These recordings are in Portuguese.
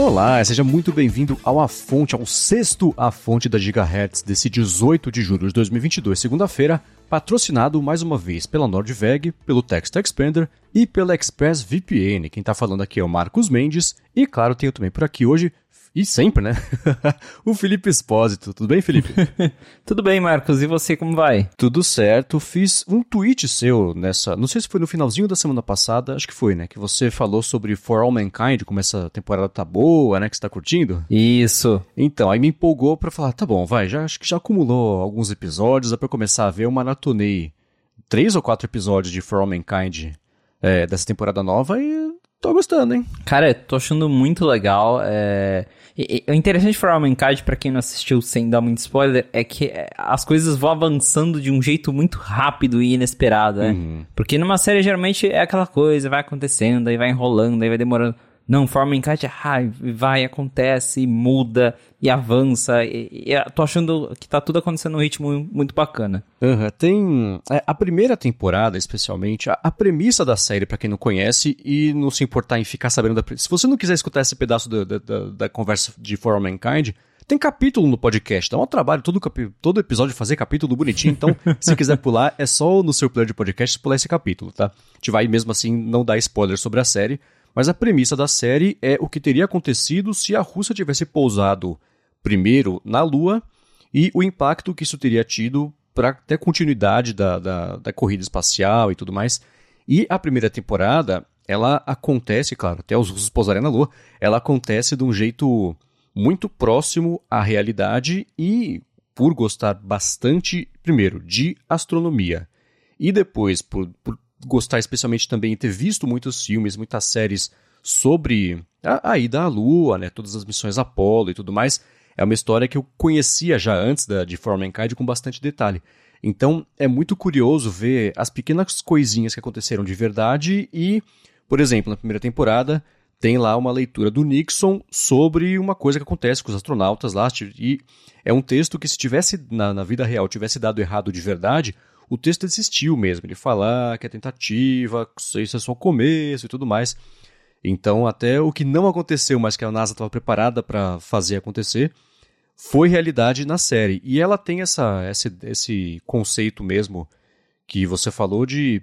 Olá, seja muito bem-vindo ao A Fonte, ao sexto A Fonte da Gigahertz desse 18 de julho de 2022, segunda-feira, patrocinado mais uma vez pela Nordveg, pelo Text Expander e pela ExpressVPN. Quem tá falando aqui é o Marcos Mendes e, claro, tenho também por aqui hoje e sempre, né? o Felipe Espósito. Tudo bem, Felipe? Tudo bem, Marcos. E você, como vai? Tudo certo. Fiz um tweet seu nessa. Não sei se foi no finalzinho da semana passada, acho que foi, né? Que você falou sobre For All Mankind, como essa temporada tá boa, né? Que você tá curtindo. Isso. Então, aí me empolgou pra falar: tá bom, vai, já acho que já acumulou alguns episódios, dá pra começar a ver. Eu maratonei três ou quatro episódios de For All Mankind é, dessa temporada nova e tô gostando, hein? Cara, tô achando muito legal. É... O interessante For All Mankind, pra quem não assistiu sem dar muito spoiler, é que é, as coisas vão avançando de um jeito muito rápido e inesperado, né? Uhum. Porque numa série geralmente é aquela coisa, vai acontecendo, aí vai enrolando, aí vai demorando. Não, forma encaixe, ah, vai, acontece, muda e avança. E, e tô achando que tá tudo acontecendo num ritmo muito bacana. Uhum, tem. É, a primeira temporada, especialmente, a, a premissa da série, para quem não conhece, e não se importar em ficar sabendo da. Se você não quiser escutar esse pedaço da, da, da conversa de For All Mankind, tem capítulo no podcast, dá um trabalho todo, todo episódio fazer capítulo bonitinho, então se quiser pular, é só no seu player de podcast pular esse capítulo, tá? A gente vai mesmo assim não dar spoiler sobre a série, mas a premissa da série é o que teria acontecido se a Rússia tivesse pousado primeiro na Lua e o impacto que isso teria tido para ter continuidade da, da, da, corrida espacial e tudo mais. E a primeira temporada, ela acontece, claro, até os russos pousarem na Lua, ela acontece de um jeito muito próximo à realidade e por gostar bastante, primeiro, de astronomia e depois por, por gostar especialmente também e ter visto muitos filmes, muitas séries sobre a, a ida à Lua, né, todas as missões Apollo e tudo mais, é uma história que eu conhecia já antes da, de For Mankind com bastante detalhe. Então é muito curioso ver as pequenas coisinhas que aconteceram de verdade e, por exemplo, na primeira temporada tem lá uma leitura do Nixon sobre uma coisa que acontece com os astronautas lá e é um texto que se tivesse na, na vida real tivesse dado errado de verdade, o texto existiu mesmo. Ele fala que é tentativa, isso é só o começo e tudo mais. Então, até o que não aconteceu, mas que a NASA estava preparada para fazer acontecer, foi realidade na série. E ela tem essa, esse conceito mesmo que você falou de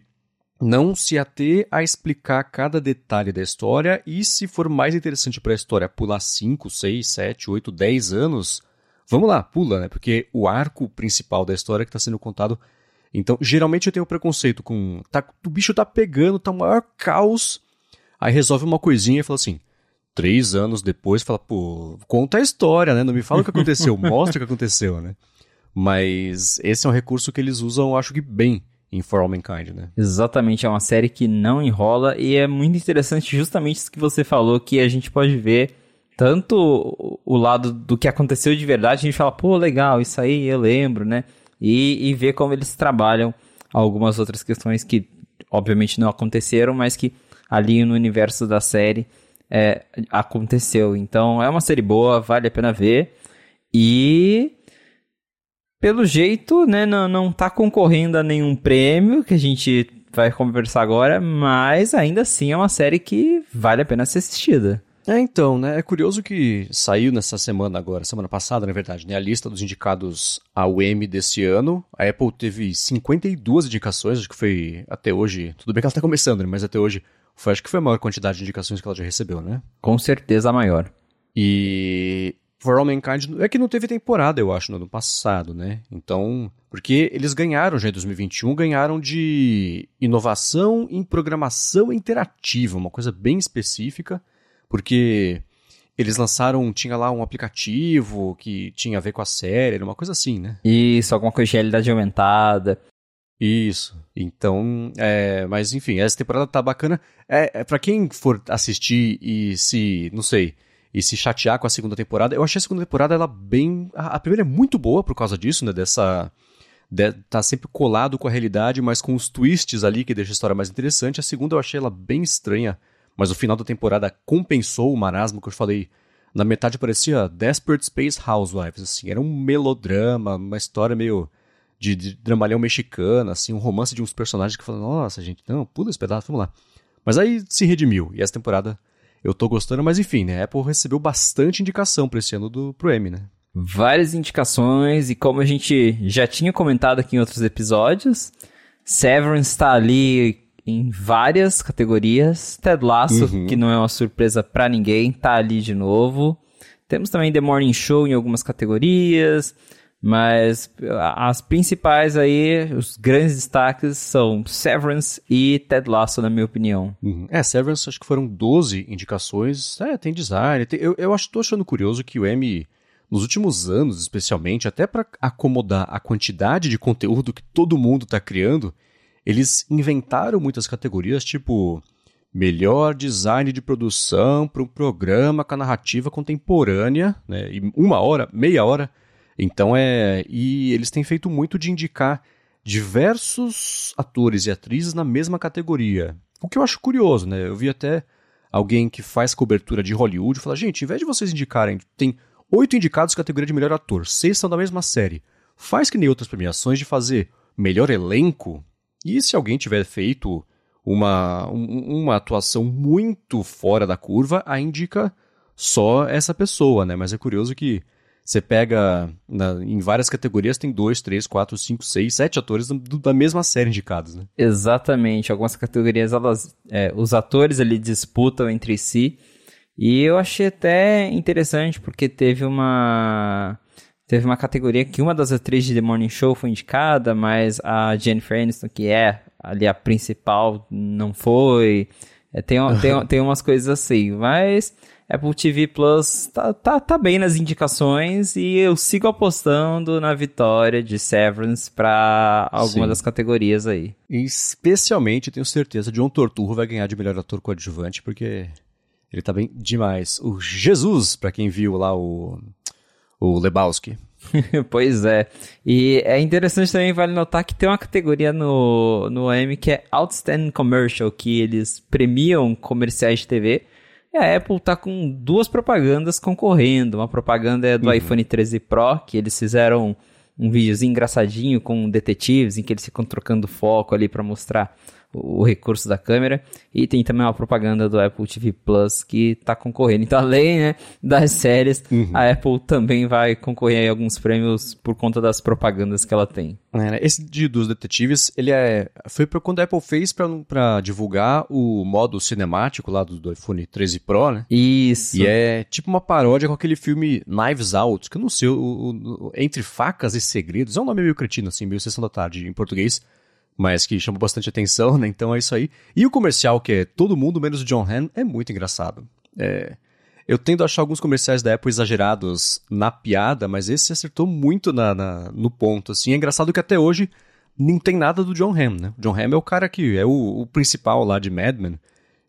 não se ater a explicar cada detalhe da história e, se for mais interessante para a história, pular 5, 6, 7, 8, 10 anos, vamos lá, pula, né? Porque o arco principal da história que está sendo contado então, geralmente eu tenho preconceito com. Tá, o bicho tá pegando, tá o maior caos. Aí resolve uma coisinha e fala assim. Três anos depois, fala, pô, conta a história, né? Não me fala o que aconteceu, mostra o que aconteceu, né? Mas esse é um recurso que eles usam, acho que bem, em For All Mankind, né? Exatamente, é uma série que não enrola e é muito interessante justamente isso que você falou, que a gente pode ver tanto o lado do que aconteceu de verdade, a gente fala, pô, legal, isso aí eu lembro, né? E, e ver como eles trabalham algumas outras questões que obviamente não aconteceram, mas que ali no universo da série é, aconteceu. Então é uma série boa, vale a pena ver. E pelo jeito, né, não, não tá concorrendo a nenhum prêmio que a gente vai conversar agora, mas ainda assim é uma série que vale a pena ser assistida. É, então, né? É curioso que saiu nessa semana agora, semana passada, na verdade, né? A lista dos indicados ao Emmy desse ano. A Apple teve 52 indicações, acho que foi até hoje. Tudo bem que ela tá começando, né? Mas até hoje foi, acho que foi a maior quantidade de indicações que ela já recebeu, né? Com certeza a maior. E For All Mankind é que não teve temporada, eu acho, no ano passado, né? Então, porque eles ganharam já em 2021, ganharam de inovação em programação interativa, uma coisa bem específica porque eles lançaram, tinha lá um aplicativo que tinha a ver com a série, uma coisa assim, né? Isso, alguma coisa de realidade aumentada. Isso. Então, é, mas enfim, essa temporada tá bacana. É, é para quem for assistir e se, não sei, e se chatear com a segunda temporada, eu achei a segunda temporada ela bem, a, a primeira é muito boa por causa disso, né, dessa de, tá sempre colado com a realidade, mas com os twists ali que deixa a história mais interessante. A segunda eu achei ela bem estranha mas o final da temporada compensou o marasmo que eu falei. Na metade parecia Desperate Space Housewives, assim, era um melodrama, uma história meio de, de dramalhão mexicano, assim, um romance de uns personagens que falam, nossa, gente, não, pula esse pedaço, vamos lá. Mas aí se redimiu, e essa temporada eu tô gostando, mas enfim, né? A Apple recebeu bastante indicação para esse ano do, pro M, né? Várias indicações, e como a gente já tinha comentado aqui em outros episódios, Severance está ali em várias categorias. Ted Lasso, uhum. que não é uma surpresa para ninguém, tá ali de novo. Temos também The Morning Show em algumas categorias. Mas as principais aí, os grandes destaques são Severance e Ted Lasso, na minha opinião. Uhum. É, Severance acho que foram 12 indicações. É, tem design. Tem, eu, eu acho, tô achando curioso que o M, nos últimos anos especialmente, até para acomodar a quantidade de conteúdo que todo mundo está criando, eles inventaram muitas categorias, tipo melhor design de produção para um programa com a narrativa contemporânea, né? E uma hora, meia hora então é. E eles têm feito muito de indicar diversos atores e atrizes na mesma categoria. O que eu acho curioso, né? Eu vi até alguém que faz cobertura de Hollywood falar: gente, em vez de vocês indicarem, tem oito indicados categoria de melhor ator, seis são da mesma série. Faz que nem outras premiações de fazer melhor elenco. E se alguém tiver feito uma, uma atuação muito fora da curva, a indica só essa pessoa, né? Mas é curioso que você pega na, em várias categorias, tem dois, três, quatro, cinco, seis, sete atores do, da mesma série indicados, né? Exatamente. Algumas categorias, elas, é, os atores ali disputam entre si. E eu achei até interessante, porque teve uma. Teve uma categoria que uma das atrizes de The Morning Show foi indicada, mas a Jennifer Aniston, que é ali a principal, não foi. É, tem, tem, tem umas coisas assim, mas Apple TV Plus tá, tá, tá bem nas indicações e eu sigo apostando na vitória de Severance para alguma Sim. das categorias aí. Especialmente, tenho certeza, John Torturro vai ganhar de melhor ator coadjuvante, porque ele tá bem demais. O Jesus, para quem viu lá o, o Lebowski. pois é. E é interessante também, vale notar que tem uma categoria no, no AM que é Outstanding Commercial, que eles premiam comerciais de TV. E a Apple tá com duas propagandas concorrendo. Uma propaganda é do uhum. iPhone 13 Pro, que eles fizeram um videozinho engraçadinho com detetives, em que eles ficam trocando foco ali para mostrar o recurso da câmera. E tem também uma propaganda do Apple TV Plus que está concorrendo. Então, além né, das séries, uhum. a Apple também vai concorrer a alguns prêmios por conta das propagandas que ela tem. É, né, esse de, dos detetives, ele é foi para quando a Apple fez para divulgar o modo cinemático lá do, do, iPhone 13 Pro, né? Isso. E é tipo uma paródia com aquele filme Knives Out, que eu não sei, o, o, o Entre Facas e Segredos, é um nome meio cretino, assim, meio Sessão da Tarde em português mas que chamou bastante atenção, né? Então é isso aí. E o comercial, que é todo mundo menos o John Han, é muito engraçado. É... Eu tendo a achar alguns comerciais da Apple exagerados na piada, mas esse acertou muito na, na, no ponto, assim. É engraçado que até hoje não tem nada do John Hamm, né? O John Hamm é o cara que é o, o principal lá de Mad Men.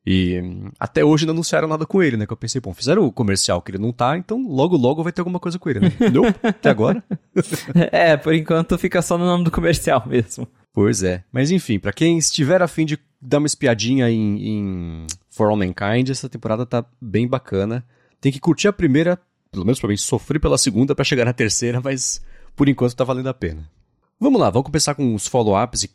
E até hoje não anunciaram nada com ele, né? Que eu pensei, bom, fizeram o comercial que ele não tá, então logo logo vai ter alguma coisa com ele, né? Não, até agora. é, por enquanto fica só no nome do comercial mesmo. Pois é. Mas enfim, para quem estiver afim de dar uma espiadinha em, em For All Mankind, essa temporada tá bem bacana. Tem que curtir a primeira, pelo menos pra mim, sofrer pela segunda para chegar na terceira, mas por enquanto tá valendo a pena. Vamos lá, vamos começar com os follow-ups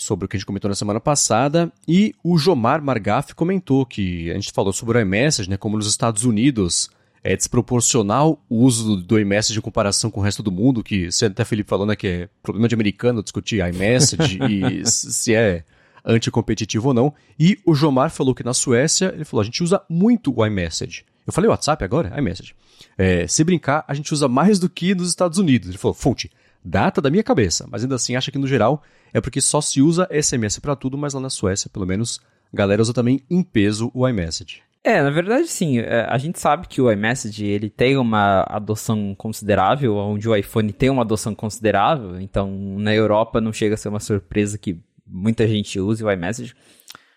sobre o que a gente comentou na semana passada. E o Jomar Margaf comentou que a gente falou sobre o iMessage, né? Como nos Estados Unidos é desproporcional o uso do iMessage em comparação com o resto do mundo, que você até Felipe falando né, que é problema de americano discutir iMessage e se é anticompetitivo ou não. E o Jomar falou que na Suécia, ele falou, a gente usa muito o iMessage. Eu falei WhatsApp agora? iMessage. É, se brincar, a gente usa mais do que nos Estados Unidos. Ele falou, fonte, data da minha cabeça, mas ainda assim acha que no geral é porque só se usa SMS para tudo, mas lá na Suécia, pelo menos, a galera usa também em peso o iMessage. É, na verdade, sim. É, a gente sabe que o iMessage ele tem uma adoção considerável, onde o iPhone tem uma adoção considerável. Então, na Europa não chega a ser uma surpresa que muita gente use o iMessage.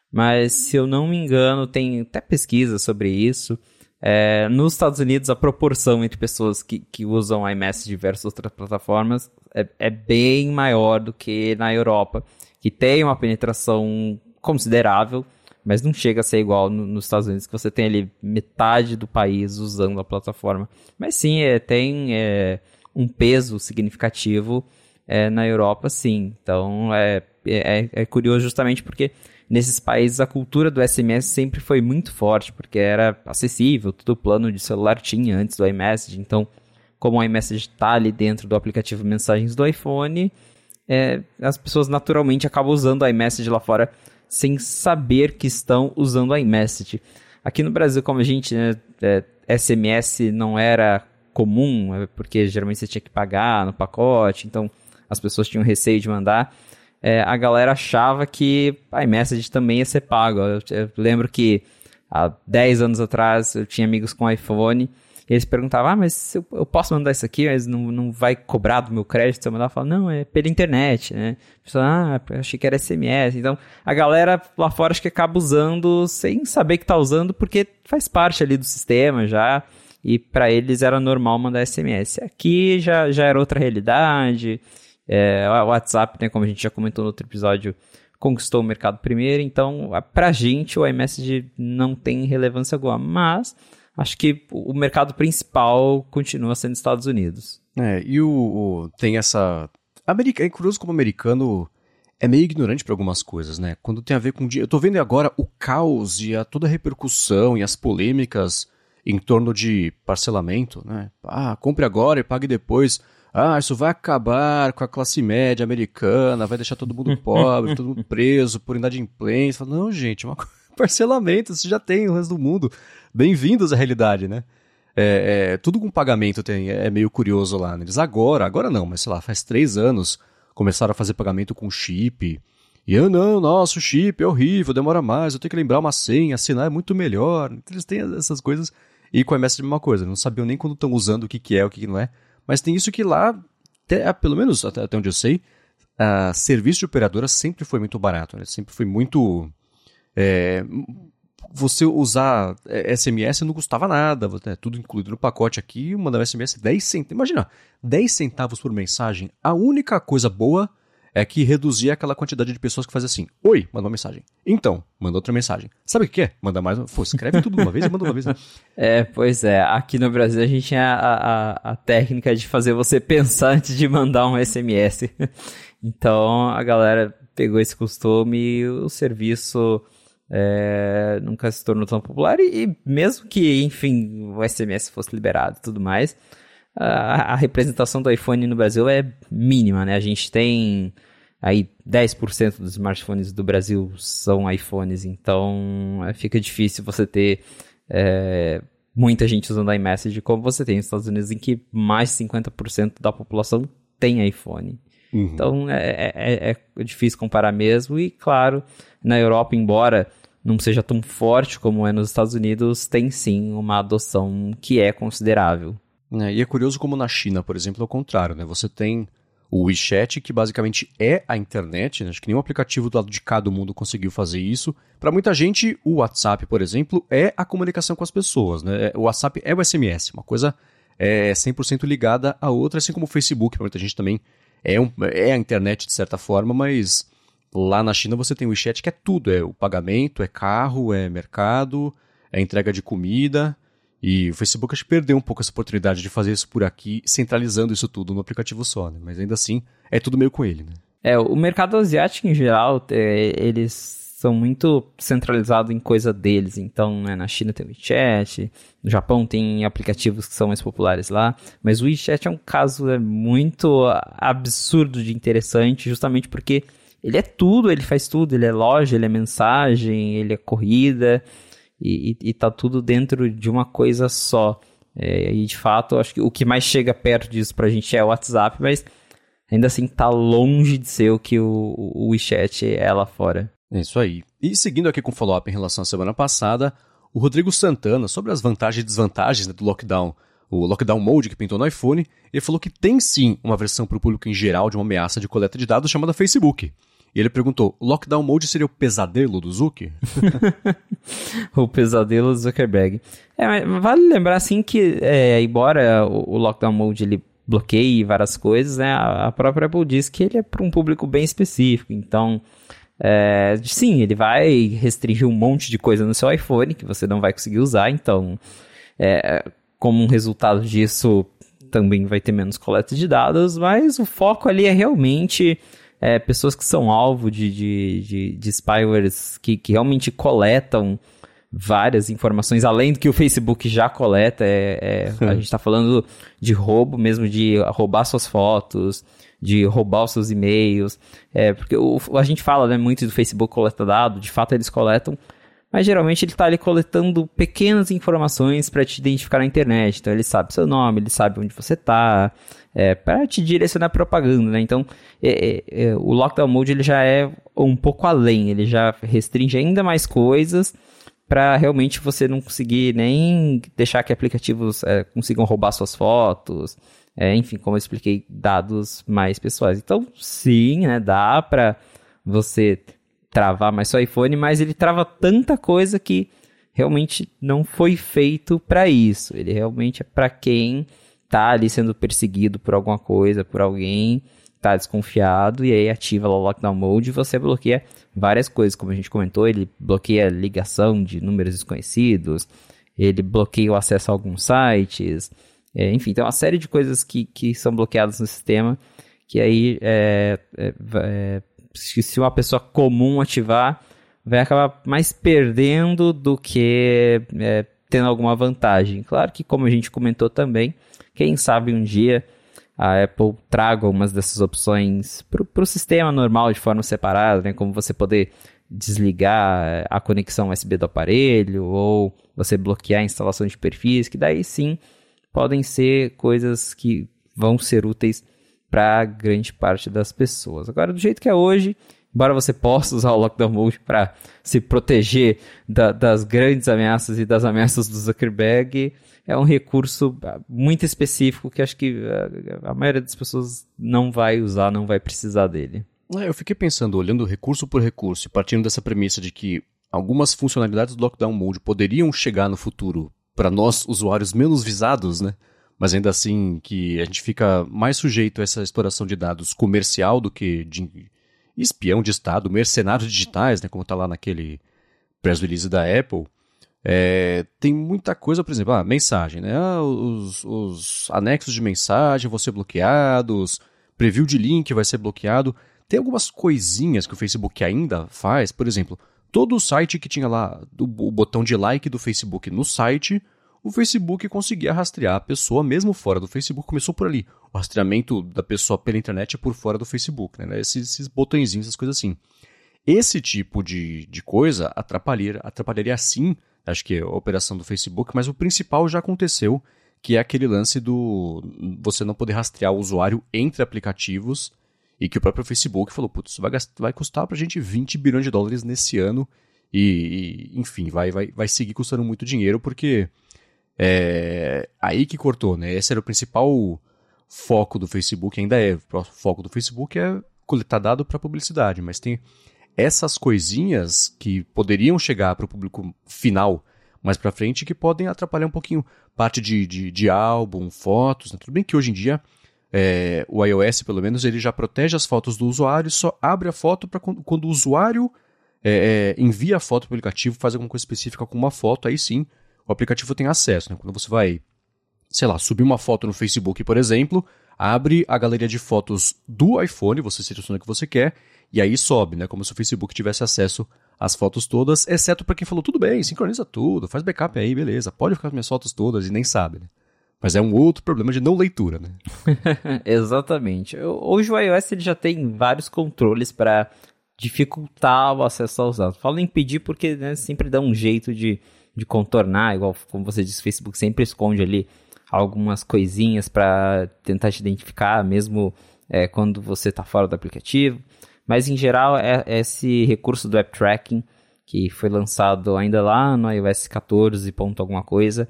Mas, se eu não me engano, tem até pesquisa sobre isso. É, nos Estados Unidos, a proporção entre pessoas que, que usam iMessage versus outras plataformas é, é bem maior do que na Europa, que tem uma penetração considerável mas não chega a ser igual no, nos Estados Unidos, que você tem ali metade do país usando a plataforma. Mas sim, é, tem é, um peso significativo é, na Europa, sim. Então é, é, é, curioso justamente porque nesses países a cultura do SMS sempre foi muito forte, porque era acessível, todo plano de celular tinha antes do iMessage, então como o iMessage está ali dentro do aplicativo Mensagens do iPhone, é, as pessoas naturalmente acabam usando o iMessage lá fora sem saber que estão usando o iMessage. Aqui no Brasil, como a gente, né, é, SMS não era comum, é porque geralmente você tinha que pagar no pacote, então as pessoas tinham receio de mandar. É, a galera achava que a iMessage também ia ser pago. Eu, eu, lembro que há 10 anos atrás eu tinha amigos com iPhone e eles perguntavam, ah, mas eu, eu posso mandar isso aqui, mas não, não vai cobrar do meu crédito eu mandar? Eu falo, não, é pela internet, né? Pessoal, ah, achei que era SMS. Então, a galera lá fora acho que acaba usando sem saber que tá usando, porque faz parte ali do sistema já, e para eles era normal mandar SMS. Aqui já, já era outra realidade, é, o WhatsApp, né, como a gente já comentou no outro episódio, conquistou o mercado primeiro, então pra gente o iMessage não tem relevância alguma, mas acho que o mercado principal continua sendo Estados Unidos. É, e o, o tem essa. America, é curioso como o americano é meio ignorante para algumas coisas, né? Quando tem a ver com. Eu tô vendo agora o caos e a, toda a repercussão e as polêmicas em torno de parcelamento, né? Ah, compre agora e pague depois. Ah, isso vai acabar com a classe média americana, vai deixar todo mundo pobre, todo mundo preso por inadimplência. Não, gente, é uma parcelamento, isso já tem o resto do mundo bem-vindos à realidade, né? É, é, tudo com pagamento tem, é meio curioso lá. Né? Eles agora, agora não, mas sei lá, faz três anos, começaram a fazer pagamento com chip. E eu não, nossa, o chip é horrível, demora mais, eu tenho que lembrar uma senha, assinar é muito melhor. Eles têm essas coisas. E com a MS é a mesma coisa, não sabiam nem quando estão usando o que, que é, o que, que não é. Mas tem isso que lá, até, pelo menos até, até onde eu sei, a serviço de operadora sempre foi muito barato, né? Sempre foi muito. É, você usar SMS é, não custava nada, é tudo incluído no pacote aqui, mandar SMS 10 centavos. Imagina, 10 centavos por mensagem. A única coisa boa é que reduzia aquela quantidade de pessoas que fazem assim: Oi, manda uma mensagem. Então, manda outra mensagem. Sabe o que é? Manda mais. Pô, escreve tudo de uma vez e manda uma vez. Né? É, pois é. Aqui no Brasil a gente tem a, a, a técnica de fazer você pensar antes de mandar um SMS. então a galera pegou esse costume e o serviço é, nunca se tornou tão popular e, e, mesmo que, enfim, o SMS fosse liberado e tudo mais, a, a, representação do iPhone no Brasil é mínima, né? A gente tem aí 10% dos smartphones do Brasil são iPhones, então é, fica difícil você ter é, muita gente usando iMessage como você tem nos Estados Unidos, em que mais de 50% da população tem iPhone. Uhum. Então é, é, é, difícil comparar mesmo. E claro, na Europa, embora não seja tão forte como é nos Estados Unidos, tem sim uma adoção que é considerável. É, e é curioso como na China, por exemplo, é o contrário, né? Você tem o WeChat, que basicamente é a internet, né? acho que nenhum aplicativo do lado de cá do mundo conseguiu fazer isso. Para muita gente, o WhatsApp, por exemplo, é a comunicação com as pessoas, né? O WhatsApp é o SMS, uma coisa é 100% ligada à outra, assim como o Facebook, para muita gente também é, um, é a internet de certa forma, mas lá na China você tem o WeChat que é tudo, é o pagamento, é carro, é mercado, é entrega de comida. E o Facebook acho que perdeu um pouco essa oportunidade de fazer isso por aqui, centralizando isso tudo no aplicativo só, né? Mas ainda assim, é tudo meio com ele, né? É, o mercado asiático em geral, é, eles são muito centralizados em coisa deles. Então, né, na China tem o WeChat, no Japão tem aplicativos que são mais populares lá, mas o WeChat é um caso é, muito absurdo de interessante, justamente porque ele é tudo, ele faz tudo, ele é loja, ele é mensagem, ele é corrida, e, e, e tá tudo dentro de uma coisa só. É, e de fato, acho que o que mais chega perto disso pra gente é o WhatsApp, mas ainda assim tá longe de ser o que o, o WeChat é lá fora. É isso aí. E seguindo aqui com o follow-up em relação à semana passada, o Rodrigo Santana, sobre as vantagens e desvantagens né, do lockdown, o lockdown mode que pintou no iPhone, ele falou que tem sim uma versão para o público em geral de uma ameaça de coleta de dados chamada Facebook. E ele perguntou: lockdown mode seria o pesadelo do Zuck? o pesadelo do Zuckerberg. É, vale lembrar assim que, é, embora o, o lockdown mode ele bloqueie várias coisas, né, a própria Apple diz que ele é para um público bem específico. Então, é, sim, ele vai restringir um monte de coisa no seu iPhone que você não vai conseguir usar, então, é, como um resultado disso, também vai ter menos coleta de dados, mas o foco ali é realmente é, pessoas que são alvo de, de, de, de spywares que, que realmente coletam várias informações, além do que o Facebook já coleta. É, é a gente está falando de roubo mesmo, de roubar suas fotos, de roubar os seus e-mails. É, porque o, a gente fala né, muito do Facebook coleta dado, de fato eles coletam, mas geralmente ele está ali coletando pequenas informações para te identificar na internet. Então ele sabe seu nome, ele sabe onde você está, é, para te direcionar propaganda, né? Então é, é, é, o Lockdown Mode ele já é um pouco além, ele já restringe ainda mais coisas para realmente você não conseguir nem deixar que aplicativos é, consigam roubar suas fotos, é, enfim, como eu expliquei, dados mais pessoais. Então, sim, né, dá para você travar mais seu iPhone, mas ele trava tanta coisa que realmente não foi feito para isso. Ele realmente é para quem tá ali sendo perseguido por alguma coisa, por alguém, tá desconfiado e aí ativa o lockdown mode e você bloqueia várias coisas, como a gente comentou, ele bloqueia ligação de números desconhecidos, ele bloqueia o acesso a alguns sites, é, enfim, tem uma série de coisas que, que são bloqueadas no sistema que aí é, é, é se uma pessoa comum ativar vai acabar mais perdendo do que é, tendo alguma vantagem. Claro que como a gente comentou também, quem sabe um dia a Apple traga algumas dessas opções para o sistema normal de forma separada, né? como você poder desligar a conexão USB do aparelho ou você bloquear a instalação de perfis, que daí sim podem ser coisas que vão ser úteis para grande parte das pessoas. Agora, do jeito que é hoje, embora você possa usar o Lockdown Mode para se proteger da, das grandes ameaças e das ameaças do Zuckerberg, é um recurso ah, muito específico que acho que a, ah, a maioria das pessoas não vai usar, não vai precisar dele. É, eu fiquei pensando, olhando recurso por recurso, partindo dessa premissa de que algumas funcionalidades do Lockdown Mode poderiam chegar no futuro para nós, usuários menos visados, né? Mas ainda assim que a gente fica mais sujeito a essa exploração de dados comercial do que de espião de Estado, mercenários digitais, né? Como está lá naquele press release da Apple. É, tem muita coisa, por exemplo, ah, mensagem, né? Ah, os, os, anexos de mensagem vão ser bloqueados, preview de link vai ser bloqueado. Tem algumas coisinhas que o Facebook ainda faz, por exemplo, todo o site que tinha lá o botão de like do Facebook no site, o Facebook conseguia rastrear a pessoa mesmo fora do Facebook. Começou por ali. O rastreamento da pessoa pela internet é por fora do Facebook, né? Esses, esses botõezinhos, essas coisas assim. Esse tipo de, de coisa atrapalharia, atrapalharia sim acho que é a operação do Facebook, mas o principal já aconteceu, que é aquele lance do você não poder rastrear o usuário entre aplicativos e que o próprio Facebook falou, putz, vai, gastar, vai custar pra gente 20 bilhões de dólares nesse ano e, e enfim, vai, vai, vai seguir custando muito dinheiro porque é aí que cortou, né? Esse era o principal foco do Facebook, ainda é, o foco do Facebook é coletar dado para publicidade, mas tem essas coisinhas que poderiam chegar para o público final mais para frente que podem atrapalhar um pouquinho parte de, de, de álbum, fotos. Né? Tudo bem que hoje em dia é, o iOS, pelo menos, ele já protege as fotos do usuário, só abre a foto para quando, quando, o usuário é, é, envia a foto para o aplicativo, faz alguma coisa específica com uma foto, aí sim o aplicativo tem acesso. Né? Quando você vai, sei lá, subir uma foto no Facebook, por exemplo, abre a galeria de fotos do iPhone, você seleciona o que você quer, e aí sobe, né? Como se o Facebook tivesse acesso às fotos todas, exceto para quem falou, tudo bem, sincroniza tudo, faz backup aí, beleza, pode ficar com minhas fotos todas e nem sabe, né? Mas é um outro problema de não leitura, né? Exatamente. Hoje o iOS ele já tem vários controles para dificultar o acesso aos dados. Falo impedir porque né, sempre dá um jeito de, de contornar, igual como você disse, o Facebook sempre esconde ali algumas coisinhas para tentar te identificar, mesmo é, quando você está fora do aplicativo. Mas em geral é, é esse recurso do app tracking que foi lançado ainda lá no iOS 14 ponto alguma coisa,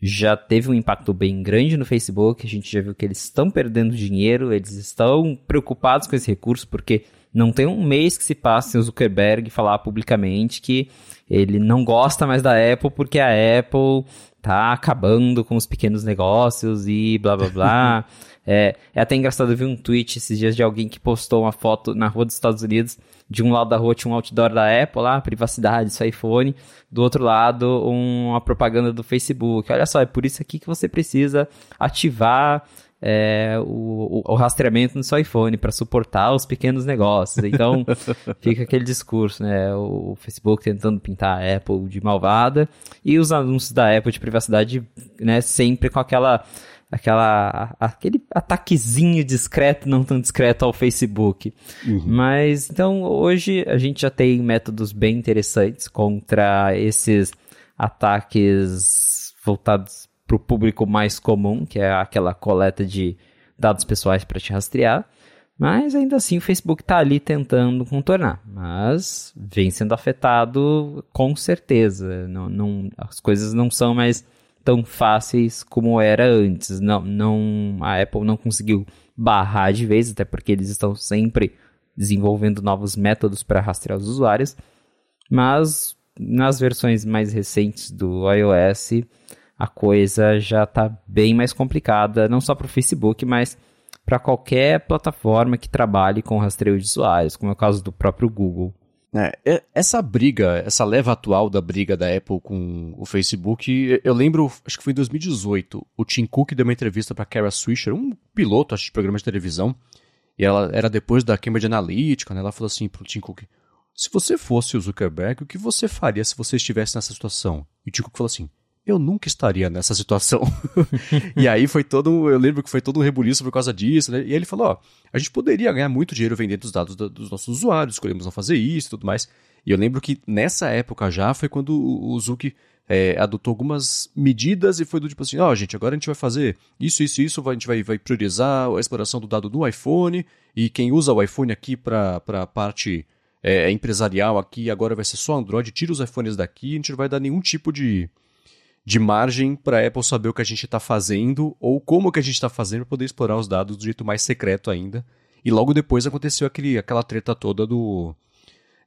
já teve um impacto bem grande no Facebook. A gente já viu que eles estão perdendo dinheiro, eles estão preocupados com esse recurso, porque não tem um mês que se passe sem o Zuckerberg falar publicamente que ele não gosta mais da Apple porque a Apple tá acabando com os pequenos negócios e blá blá blá. É, é até engraçado ver um tweet esses dias de alguém que postou uma foto na rua dos Estados Unidos. De um lado da rua tinha um outdoor da Apple lá, privacidade, seu iPhone. Do outro lado, uma propaganda do Facebook. Olha só, é por isso aqui que você precisa ativar é, o, o, rastreamento no seu iPhone para suportar os pequenos negócios. Então, fica aquele discurso, né? O Facebook tentando pintar a Apple de malvada e os anúncios da Apple de privacidade, né? Sempre com aquela aquela aquele ataquezinho discreto, não tão discreto ao Facebook. Uhum. Mas então hoje a gente já tem métodos bem interessantes contra esses ataques voltados para o público mais comum, que é aquela coleta de dados pessoais para te rastrear. Mas ainda assim o Facebook está ali tentando contornar. Mas vem sendo afetado com certeza. Não, não, as coisas não são mais tão fáceis como era antes. Não, não, a Apple não conseguiu barrar de vez, até porque eles estão sempre desenvolvendo novos métodos para rastrear os usuários. Mas nas versões mais recentes do iOS, a coisa já está bem mais complicada, não só para o Facebook, mas para qualquer plataforma que trabalhe com rastreio de usuários, como é o caso do próprio Google. É, essa briga, essa leva atual da briga da Apple com o Facebook, eu lembro, acho que foi em 2018, o Tim Cook deu uma entrevista para Kara Swisher, um piloto acho, de programa de televisão, e ela era depois da Cambridge Analytica, né? Ela falou assim pro Tim Cook: se você fosse o Zuckerberg, o que você faria se você estivesse nessa situação? E o Tim Cook falou assim: eu nunca estaria nessa situação. e aí foi todo, eu lembro que foi todo um rebuliço por causa disso, né? E ele falou, ó, a gente poderia ganhar muito dinheiro vendendo os dados da, dos nossos usuários, escolhemos não fazer isso e tudo mais. E eu lembro que nessa época já foi quando o Zuck é, adotou algumas medidas e foi do tipo assim, ó, oh, gente, agora a gente vai fazer isso, isso, isso, a gente vai, vai priorizar a exploração do dado do iPhone e quem usa o iPhone aqui para a parte é, empresarial aqui agora vai ser só Android, tira os iPhones daqui, a gente não vai dar nenhum tipo de de margem para a Apple saber o que a gente está fazendo ou como que a gente está fazendo para poder explorar os dados do jeito mais secreto ainda. E logo depois aconteceu aquele, aquela treta toda do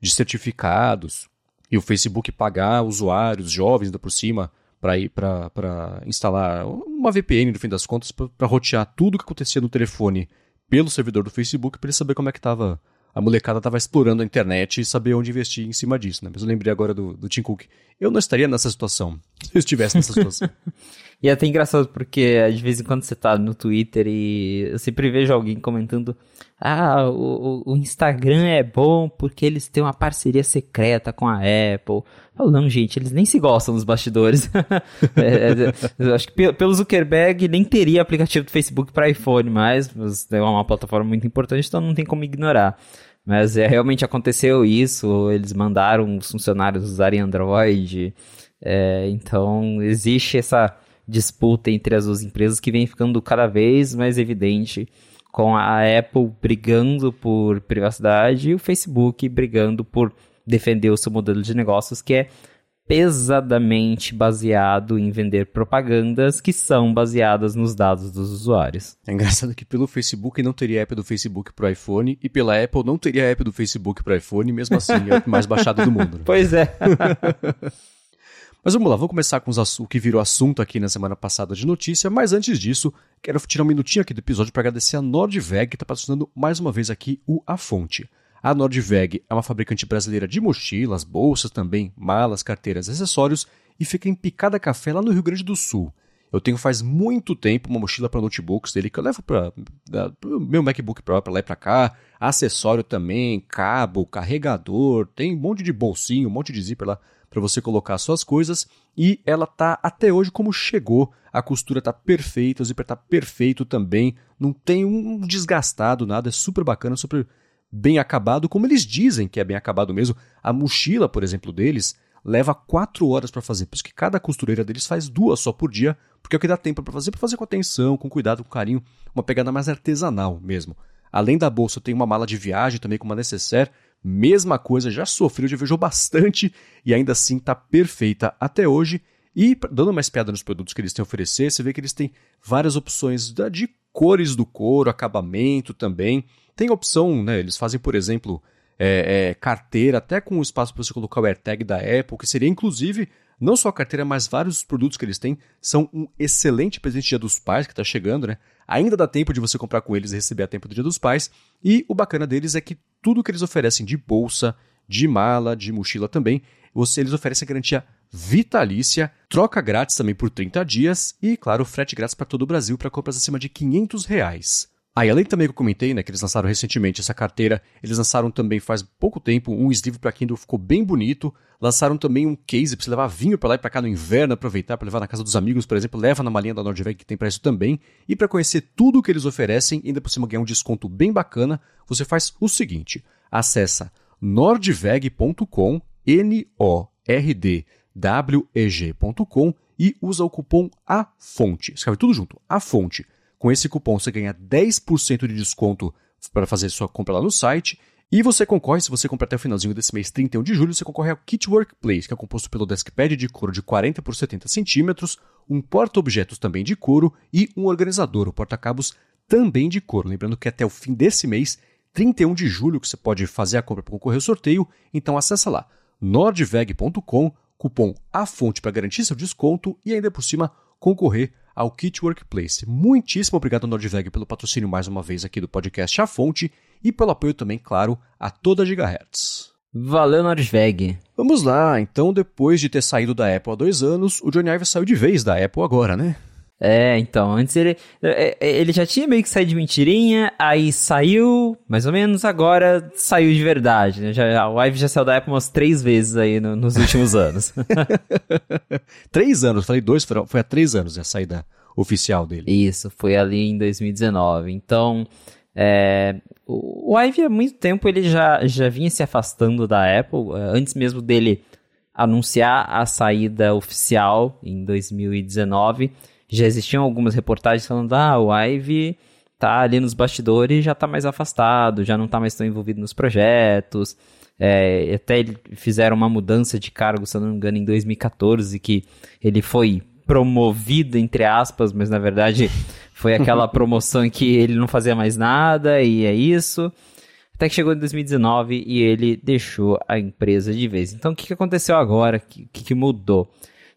de certificados e o Facebook pagar usuários jovens ainda por cima para ir para instalar uma VPN no fim das contas para rotear tudo que acontecia no telefone pelo servidor do Facebook para ele saber como é que estava a molecada estava explorando a internet e saber onde investir em cima disso, né? Mas eu lembrei agora do, do Tim Cook. Eu não estaria nessa situação, se eu estivesse nessa situação. e é até engraçado porque de vez em quando você tá no Twitter e eu sempre vejo alguém comentando ah, o, o Instagram é bom porque eles têm uma parceria secreta com a Apple. Falo, não, gente, eles nem se gostam nos bastidores. é, é, acho que pelo Zuckerberg nem teria aplicativo do Facebook para iPhone mas é uma plataforma muito importante, então não tem como ignorar. Mas é, realmente aconteceu isso, eles mandaram os funcionários usarem Android. É, então existe essa disputa entre as duas empresas que vem ficando cada vez mais evidente com a Apple brigando por privacidade e o Facebook brigando por defender o seu modelo de negócios, que é pesadamente baseado em vender propagandas que são baseadas nos dados dos usuários. É engraçado que pelo Facebook não teria app do Facebook para iPhone e pela Apple não teria app do Facebook para iPhone, mesmo assim é o mais baixado do mundo. Né? Pois é. Mas vamos lá, vamos começar com o que virou assunto aqui na semana passada de notícia, mas antes disso, quero tirar um minutinho aqui do episódio para agradecer a Nordveg, que está patrocinando mais uma vez aqui o A Fonte. A Nordveg é uma fabricante brasileira de mochilas, bolsas também, malas, carteiras, acessórios e fica em Picada Café lá no Rio Grande do Sul. Eu tenho faz muito tempo uma mochila para notebooks dele que eu levo para meu MacBook para lá e para cá, acessório também, cabo, carregador, tem um monte de bolsinho, um monte de zíper lá para você colocar suas coisas e ela tá até hoje como chegou. A costura tá perfeita, o zíper tá perfeito também, não tem um desgastado nada, é super bacana, super bem acabado, como eles dizem que é bem acabado mesmo. A mochila, por exemplo, deles leva quatro horas para fazer, por isso que cada costureira deles faz duas só por dia, porque é o que dá tempo para fazer, para fazer com atenção, com cuidado, com carinho, uma pegada mais artesanal mesmo. Além da bolsa, tem uma mala de viagem também com uma necessaire, Mesma coisa, já sofreu, já viajou bastante e ainda assim está perfeita até hoje. E dando mais piada nos produtos que eles têm a oferecer, você vê que eles têm várias opções de cores do couro, acabamento também. Tem opção, né? Eles fazem, por exemplo, é, é, carteira, até com espaço para você colocar o AirTag da Apple, que seria inclusive não só a carteira, mas vários produtos que eles têm são um excelente presente Dia dos Pais que está chegando, né? Ainda dá tempo de você comprar com eles e receber a tempo do Dia dos Pais. E o bacana deles é que tudo que eles oferecem de bolsa, de mala, de mochila também, você, eles oferecem a garantia vitalícia, troca grátis também por 30 dias e, claro, frete grátis para todo o Brasil para compras acima de 500 reais. Ah, além também que eu comentei, né, que eles lançaram recentemente essa carteira, eles lançaram também faz pouco tempo um sleeve para Kindle, ficou bem bonito. Lançaram também um case para você levar vinho para lá e para cá no inverno, aproveitar para levar na casa dos amigos, por exemplo, leva na malinha da Nordveg que tem para isso também. E para conhecer tudo o que eles oferecem, ainda por cima ganhar um desconto bem bacana, você faz o seguinte: acessa nordveg.com, N O R D W E G.com e usa o cupom A Fonte. Escreve tudo junto, A Fonte com esse cupom você ganha 10% de desconto para fazer sua compra lá no site. E você concorre, se você comprar até o finalzinho desse mês, 31 de julho, você concorre ao Kit Workplace, que é composto pelo deskpad de couro de 40 por 70 centímetros, um porta-objetos também de couro e um organizador, o porta-cabos também de couro. Lembrando que até o fim desse mês, 31 de julho, que você pode fazer a compra para concorrer ao sorteio, então acessa lá, nordveg.com, cupom A Fonte para garantir seu desconto e ainda por cima concorrer ao Kit Workplace. Muitíssimo obrigado, Nordveg, pelo patrocínio mais uma vez aqui do podcast A Fonte e pelo apoio também, claro, a toda Gigahertz. Valeu, Nordveg. Vamos lá, então depois de ter saído da Apple há dois anos, o Johnny Ive saiu de vez da Apple agora, né? É, então, antes ele, é, é, ele já tinha meio que saído de mentirinha, aí saiu, mais ou menos, agora saiu de verdade, né? Já, o Ive já saiu da Apple umas três vezes aí no, nos últimos anos. três anos, falei dois, foi há três anos a saída oficial dele. Isso, foi ali em 2019. Então, é, o, o Ive há muito tempo ele já, já vinha se afastando da Apple, é, antes mesmo dele anunciar a saída oficial em 2019 já existiam algumas reportagens falando, ah, o Ive tá ali nos bastidores e já tá mais afastado, já não tá mais tão envolvido nos projetos. É, até ele fizeram uma mudança de cargo, se eu não me engano, em 2014, que ele foi promovido, entre aspas, mas na verdade foi aquela promoção em que ele não fazia mais nada e é isso. Até que chegou em 2019 e ele deixou a empresa de vez. Então o que, aconteceu agora? O que mudou?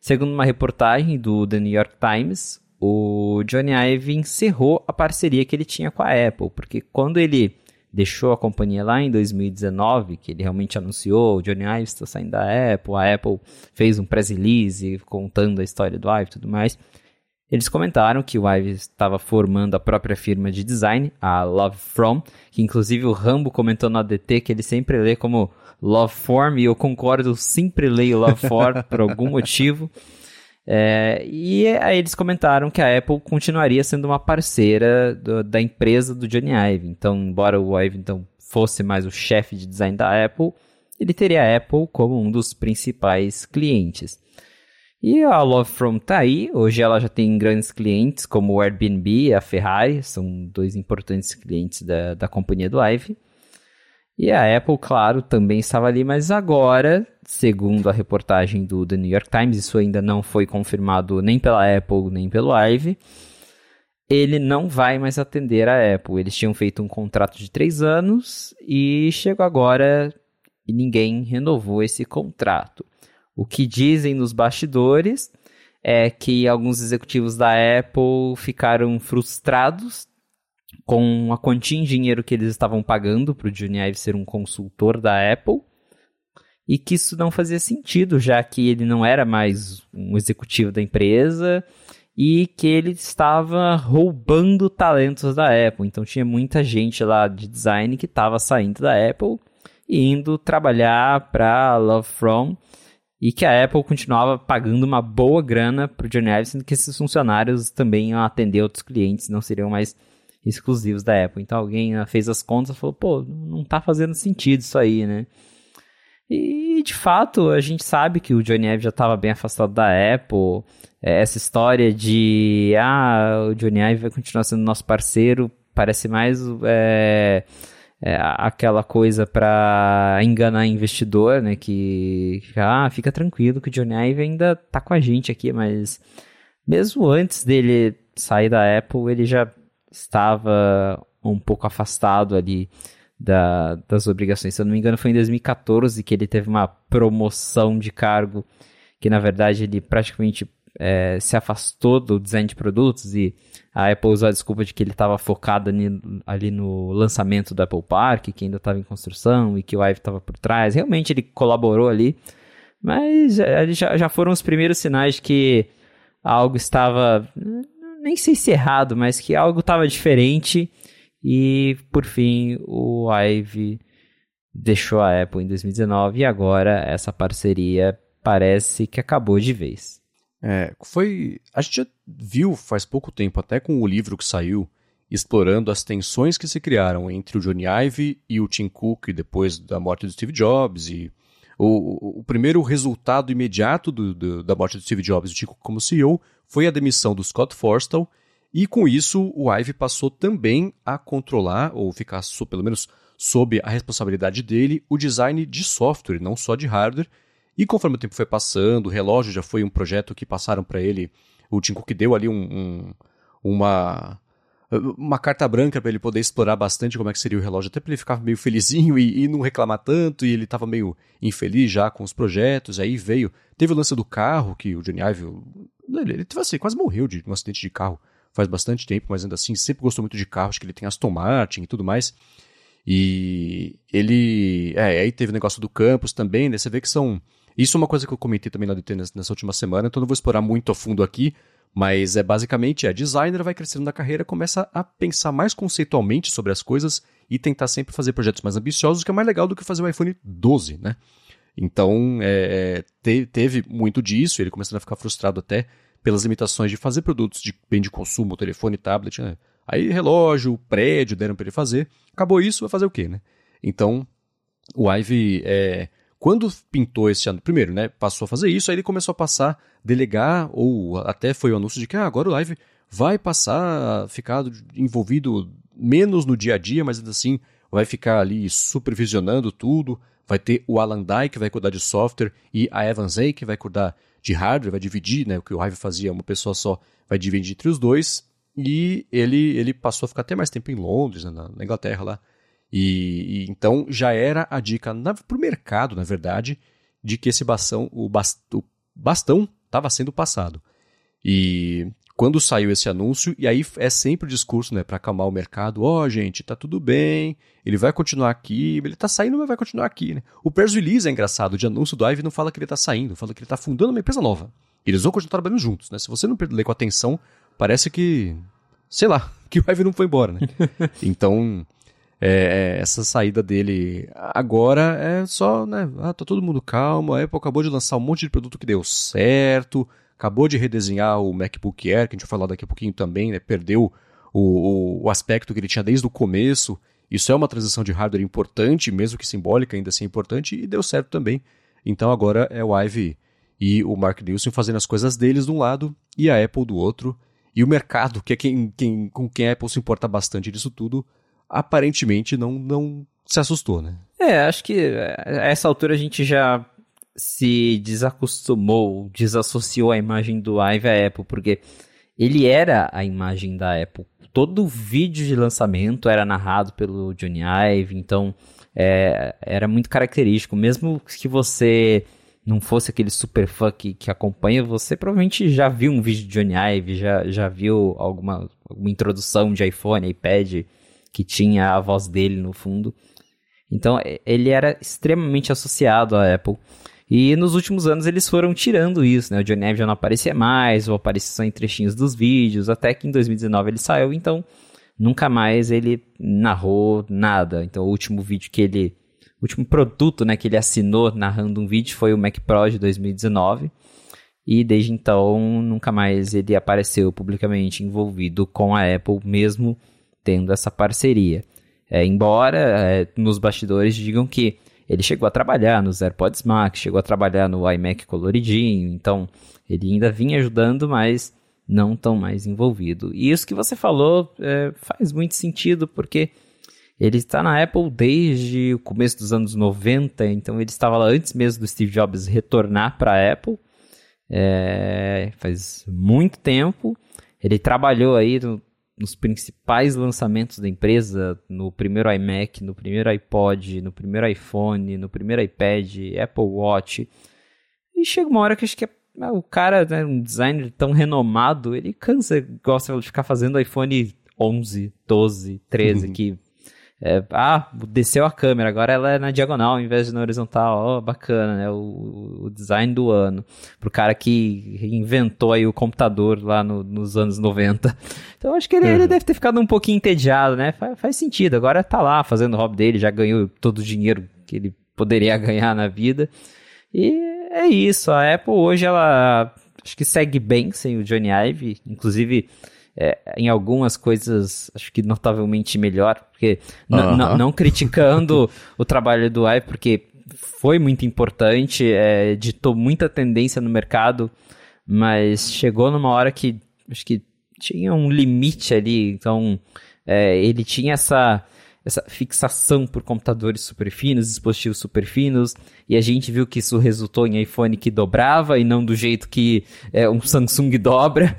Segundo uma reportagem do The New York Times, o Johnny Ive encerrou a parceria que ele tinha com a Apple, porque quando ele deixou a companhia lá em 2019, que ele realmente anunciou, o Johnny Ive está saindo da Apple, a Apple fez um press release contando a história do Ive e tudo mais. Eles comentaram que o Ive estava formando a própria firma de design, a Love From, que inclusive o Rambo comentou no ADT que ele sempre lê como Love Form, e eu concordo, sempre leio Love For por algum motivo. É, e aí eles comentaram que a Apple continuaria sendo uma parceira do, da empresa do Johnny Ive. Então, embora o Ive então, fosse mais o chefe de design da Apple, ele teria a Apple como um dos principais clientes. E a Love From tá aí, hoje ela já tem grandes clientes como o Airbnb e a Ferrari, são dois importantes clientes da, da companhia do Ive. E a Apple, claro, também estava ali, mas agora, segundo a reportagem do The New York Times, isso ainda não foi confirmado nem pela Apple nem pelo Ive, ele não vai mais atender a Apple. Eles tinham feito um contrato de três anos e chegou agora e ninguém renovou esse contrato. O que dizem nos bastidores é que alguns executivos da Apple ficaram frustrados com a quantia em dinheiro que eles estavam pagando para o Johnny Ive ser um consultor da Apple e que isso não fazia sentido, já que ele não era mais um executivo da empresa e que ele estava roubando talentos da Apple. Então tinha muita gente lá de design que estava saindo da Apple e indo trabalhar para Love From e que a Apple continuava pagando uma boa grana para o Johnny Ive, sendo que esses funcionários também iam atender outros clientes, não seriam mais exclusivos da Apple. Então alguém né, fez as contas e falou, pô, não tá fazendo sentido isso aí, né? E de fato, a gente sabe que o Johnny Ive já estava bem afastado da Apple. É, essa história de ah, o Johnny Ive vai continuar sendo nosso parceiro parece mais é, é, aquela coisa para enganar investidor, né? Que ah, fica tranquilo que o Johnny Ive ainda tá com a gente aqui, mas mesmo antes dele sair da Apple, ele já estava um pouco afastado ali da, das obrigações. Se eu não me engano, foi em 2014 que ele teve uma promoção de cargo que, na verdade, ele praticamente é, se afastou do design de produtos e a Apple usou a desculpa de que ele estava focado ali, ali, no lançamento do Apple Park, que ainda estava em construção e que o Ive estava por trás. Realmente ele colaborou ali, Mas já, já foram os primeiros sinais que algo estava, nem sei se errado, mas que algo estava diferente. E, por fim, o Ive deixou a Apple em 2019 e agora essa parceria parece que acabou de vez. É, foi. A gente já viu faz pouco tempo, até com o livro que saiu, explorando as tensões que se criaram entre o Johnny Ive e o Tim Cook depois da morte do Steve Jobs. E o, o primeiro resultado imediato do, do, da morte do Steve Jobs e do Tim Cook como CEO foi a demissão do Scott Forstall. E com isso, o Ive passou também a controlar, ou ficar, pelo menos, sob a responsabilidade dele, o design de software, não só de hardware. E conforme o tempo foi passando, o relógio já foi um projeto que passaram para ele. O Tim Cook deu ali um, um, uma, uma carta branca para ele poder explorar bastante como é que seria o relógio, até para ele ficar meio felizinho e, e, não reclamar tanto, e ele estava meio infeliz já com os projetos, aí veio, teve o lance do carro, que o Johnny Ive, ele, ele assim, quase morreu de um acidente de carro faz bastante tempo, mas ainda assim sempre gostou muito de carros, que ele tem Aston Martin e tudo mais, e ele, é, aí teve o negócio do campus também, né, você vê que são, isso é uma coisa que eu comentei também na DT nessa última semana, então não vou explorar muito a fundo aqui, mas é basicamente, é designer, vai crescendo na carreira, começa a pensar mais conceitualmente sobre as coisas e tentar sempre fazer projetos mais ambiciosos, que é mais legal do que fazer o iPhone 12, né? Então, é, é, te, teve muito disso, ele começando a ficar frustrado até pelas limitações de fazer produtos de bem de consumo, telefone, tablet, né? Aí relógio, prédio deram para ele fazer. Acabou isso, vai fazer o quê, né? Então, o Ive é, quando pintou esse ano, primeiro, né, passou a fazer isso, aí ele começou a passar, delegar, ou até foi o anúncio de que ah, agora o Live vai passar ficar envolvido menos no dia a dia, mas ainda assim vai ficar ali supervisionando tudo. Vai ter o Alan Dye, que vai cuidar de software, e a Evan Zay, que vai cuidar de hardware, vai dividir, né, o que o Hive fazia, uma pessoa só, vai dividir entre os dois. E ele, ele passou a ficar até mais tempo em Londres, né, na Inglaterra lá, e, e, então já era a dica para o mercado, na verdade, de que esse bastão, o, bast, o bastão estava sendo passado. E quando saiu esse anúncio, e aí é sempre o discurso, né, para acalmar o mercado, ó, oh, gente, tá tudo bem, ele vai continuar aqui, ele tá saindo, mas vai continuar aqui, né? O press release é engraçado, de anúncio do Ive não fala que ele tá saindo, fala que ele tá fundando uma empresa nova. Eles vão continuar trabalhando juntos, né? Se você não ler com atenção, parece que, sei lá, que o Ive não foi embora, né? então, é, é, essa saída dele agora é só, né? Ah, tá todo mundo calmo. A Apple acabou de lançar um monte de produto que deu certo, acabou de redesenhar o MacBook Air, que a gente vai falar daqui a pouquinho também, né? Perdeu o, o, o aspecto que ele tinha desde o começo. Isso é uma transição de hardware importante, mesmo que simbólica, ainda assim importante, e deu certo também. Então agora é o Ive e o Mark Nielsen fazendo as coisas deles de um lado e a Apple do outro. E o mercado, que é quem, quem, com quem a Apple se importa bastante disso tudo, aparentemente não, não se assustou, né? É, acho que a essa altura a gente já se desacostumou, desassociou a imagem do Ive à Apple, porque ele era a imagem da Apple. Todo vídeo de lançamento era narrado pelo Johnny Ive, então é, era muito característico. Mesmo que você não fosse aquele super fã que, que acompanha, você provavelmente já viu um vídeo de Johnny Ive, já, já viu alguma, alguma introdução de iPhone, iPad, que tinha a voz dele no fundo. Então ele era extremamente associado à Apple. E nos últimos anos eles foram tirando isso, né? O Johnny Ive já não aparecia mais, ou aparecia só em trechinhos dos vídeos, até que em 2019 ele saiu, então nunca mais ele narrou nada. Então o último vídeo que ele. O último produto né, que ele assinou narrando um vídeo foi o Mac Pro de 2019. E desde então nunca mais ele apareceu publicamente envolvido com a Apple, mesmo tendo essa parceria. É, embora é, nos bastidores digam que ele chegou a trabalhar nos AirPods Max, chegou a trabalhar no iMac coloridinho, então ele ainda vinha ajudando, mas não tão mais envolvido. E isso que você falou é, faz muito sentido, porque ele está na Apple desde o começo dos anos 90, então ele estava lá antes mesmo do Steve Jobs retornar para a Apple. É, faz muito tempo. Ele trabalhou aí nos principais lançamentos da empresa, no primeiro iMac, no primeiro iPod, no primeiro iPhone, no primeiro iPad, Apple Watch. E chega uma hora que acho que é, ah, o cara, né, um designer tão renomado, ele cansa, gosta de ficar fazendo iPhone 11, 12, 13, uhum. que é, ah, desceu a câmera, agora ela é na diagonal ao invés de na horizontal. Ó, oh, bacana, né? O, o, design do ano. Pro cara que inventou aí o computador lá no, nos anos 90. Então acho que ele, uhum. ele, deve ter ficado um pouquinho entediado, né? Faz, faz sentido. Agora tá lá fazendo o hobby dele, já ganhou todo o dinheiro que ele poderia ganhar na vida. E é isso. A Apple hoje, ela acho que segue bem sem o Johnny Ive. Inclusive é, em algumas coisas, acho que notavelmente melhor, porque não criticando o trabalho do Ive, porque foi muito importante, é, ditou muita tendência no mercado, mas chegou numa hora que acho que tinha um limite ali, então é, ele tinha essa essa fixação por computadores super finos, dispositivos super finos, e a gente viu que isso resultou em iPhone que dobrava e não do jeito que é, um Samsung dobra.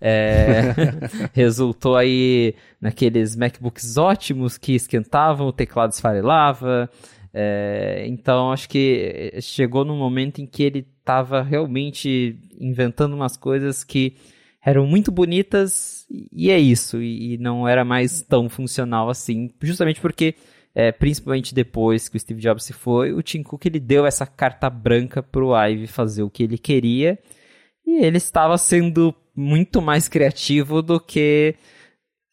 É, resultou aí naqueles MacBooks ótimos que esquentavam, o teclado esfarelava. É, então acho que chegou num momento em que ele estava realmente inventando umas coisas que eram muito bonitas e é isso, e, não era mais tão funcional assim, justamente porque, é, principalmente depois que o Steve Jobs se foi, o Tim Cook ele deu essa carta branca pro Ive fazer o que ele queria, e ele estava sendo muito mais criativo do que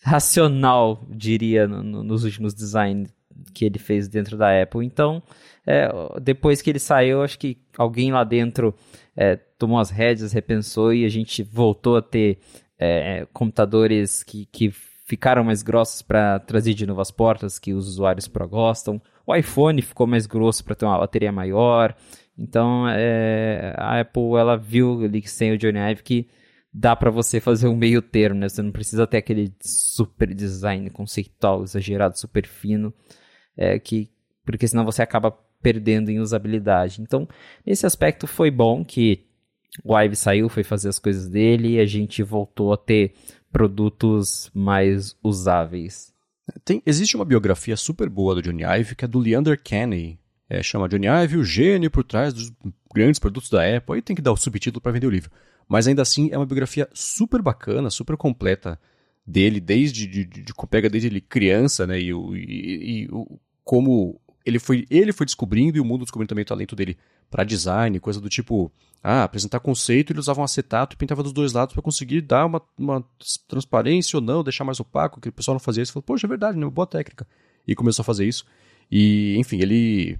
racional, diria, no, no, nos últimos designs que ele fez dentro da Apple. Então, é, depois que ele saiu, acho que alguém lá dentro é, tomou as rédeas, repensou e a gente voltou a ter é, computadores que, que ficaram mais grossos para trazer de novo as portas que os usuários Pro gostam. O iPhone ficou mais grosso para ter uma bateria maior. Então, é, a Apple ela viu ali sem o Johnny Ive que dá para você fazer um meio termo, né? Você não precisa ter aquele super design conceitual, exagerado, super fino, é, que porque senão você acaba perdendo em usabilidade. Então, nesse aspecto foi bom que o Ive saiu, foi fazer as coisas dele e a gente voltou a ter produtos mais usáveis. Tem, existe uma biografia super boa do Johnny Ive que é do Leander Kenny. É, chama Johnny Ive, o gênio por trás dos grandes produtos da Apple. Aí tem que dar o subtítulo para vender o livro. Mas ainda assim é uma biografia super bacana, super completa dele, desde de, de, de pega desde ele criança, né? E, e, e o, como ele foi, ele foi descobrindo e o mundo descobrindo também o talento dele para design, coisa do tipo, ah, apresentar conceito, ele usava um acetato e pintava dos dois lados para conseguir dar uma, uma transparência ou não, deixar mais opaco, que o pessoal não fazia isso. Falou, poxa, é verdade, né? Boa técnica. E começou a fazer isso. E, enfim, ele.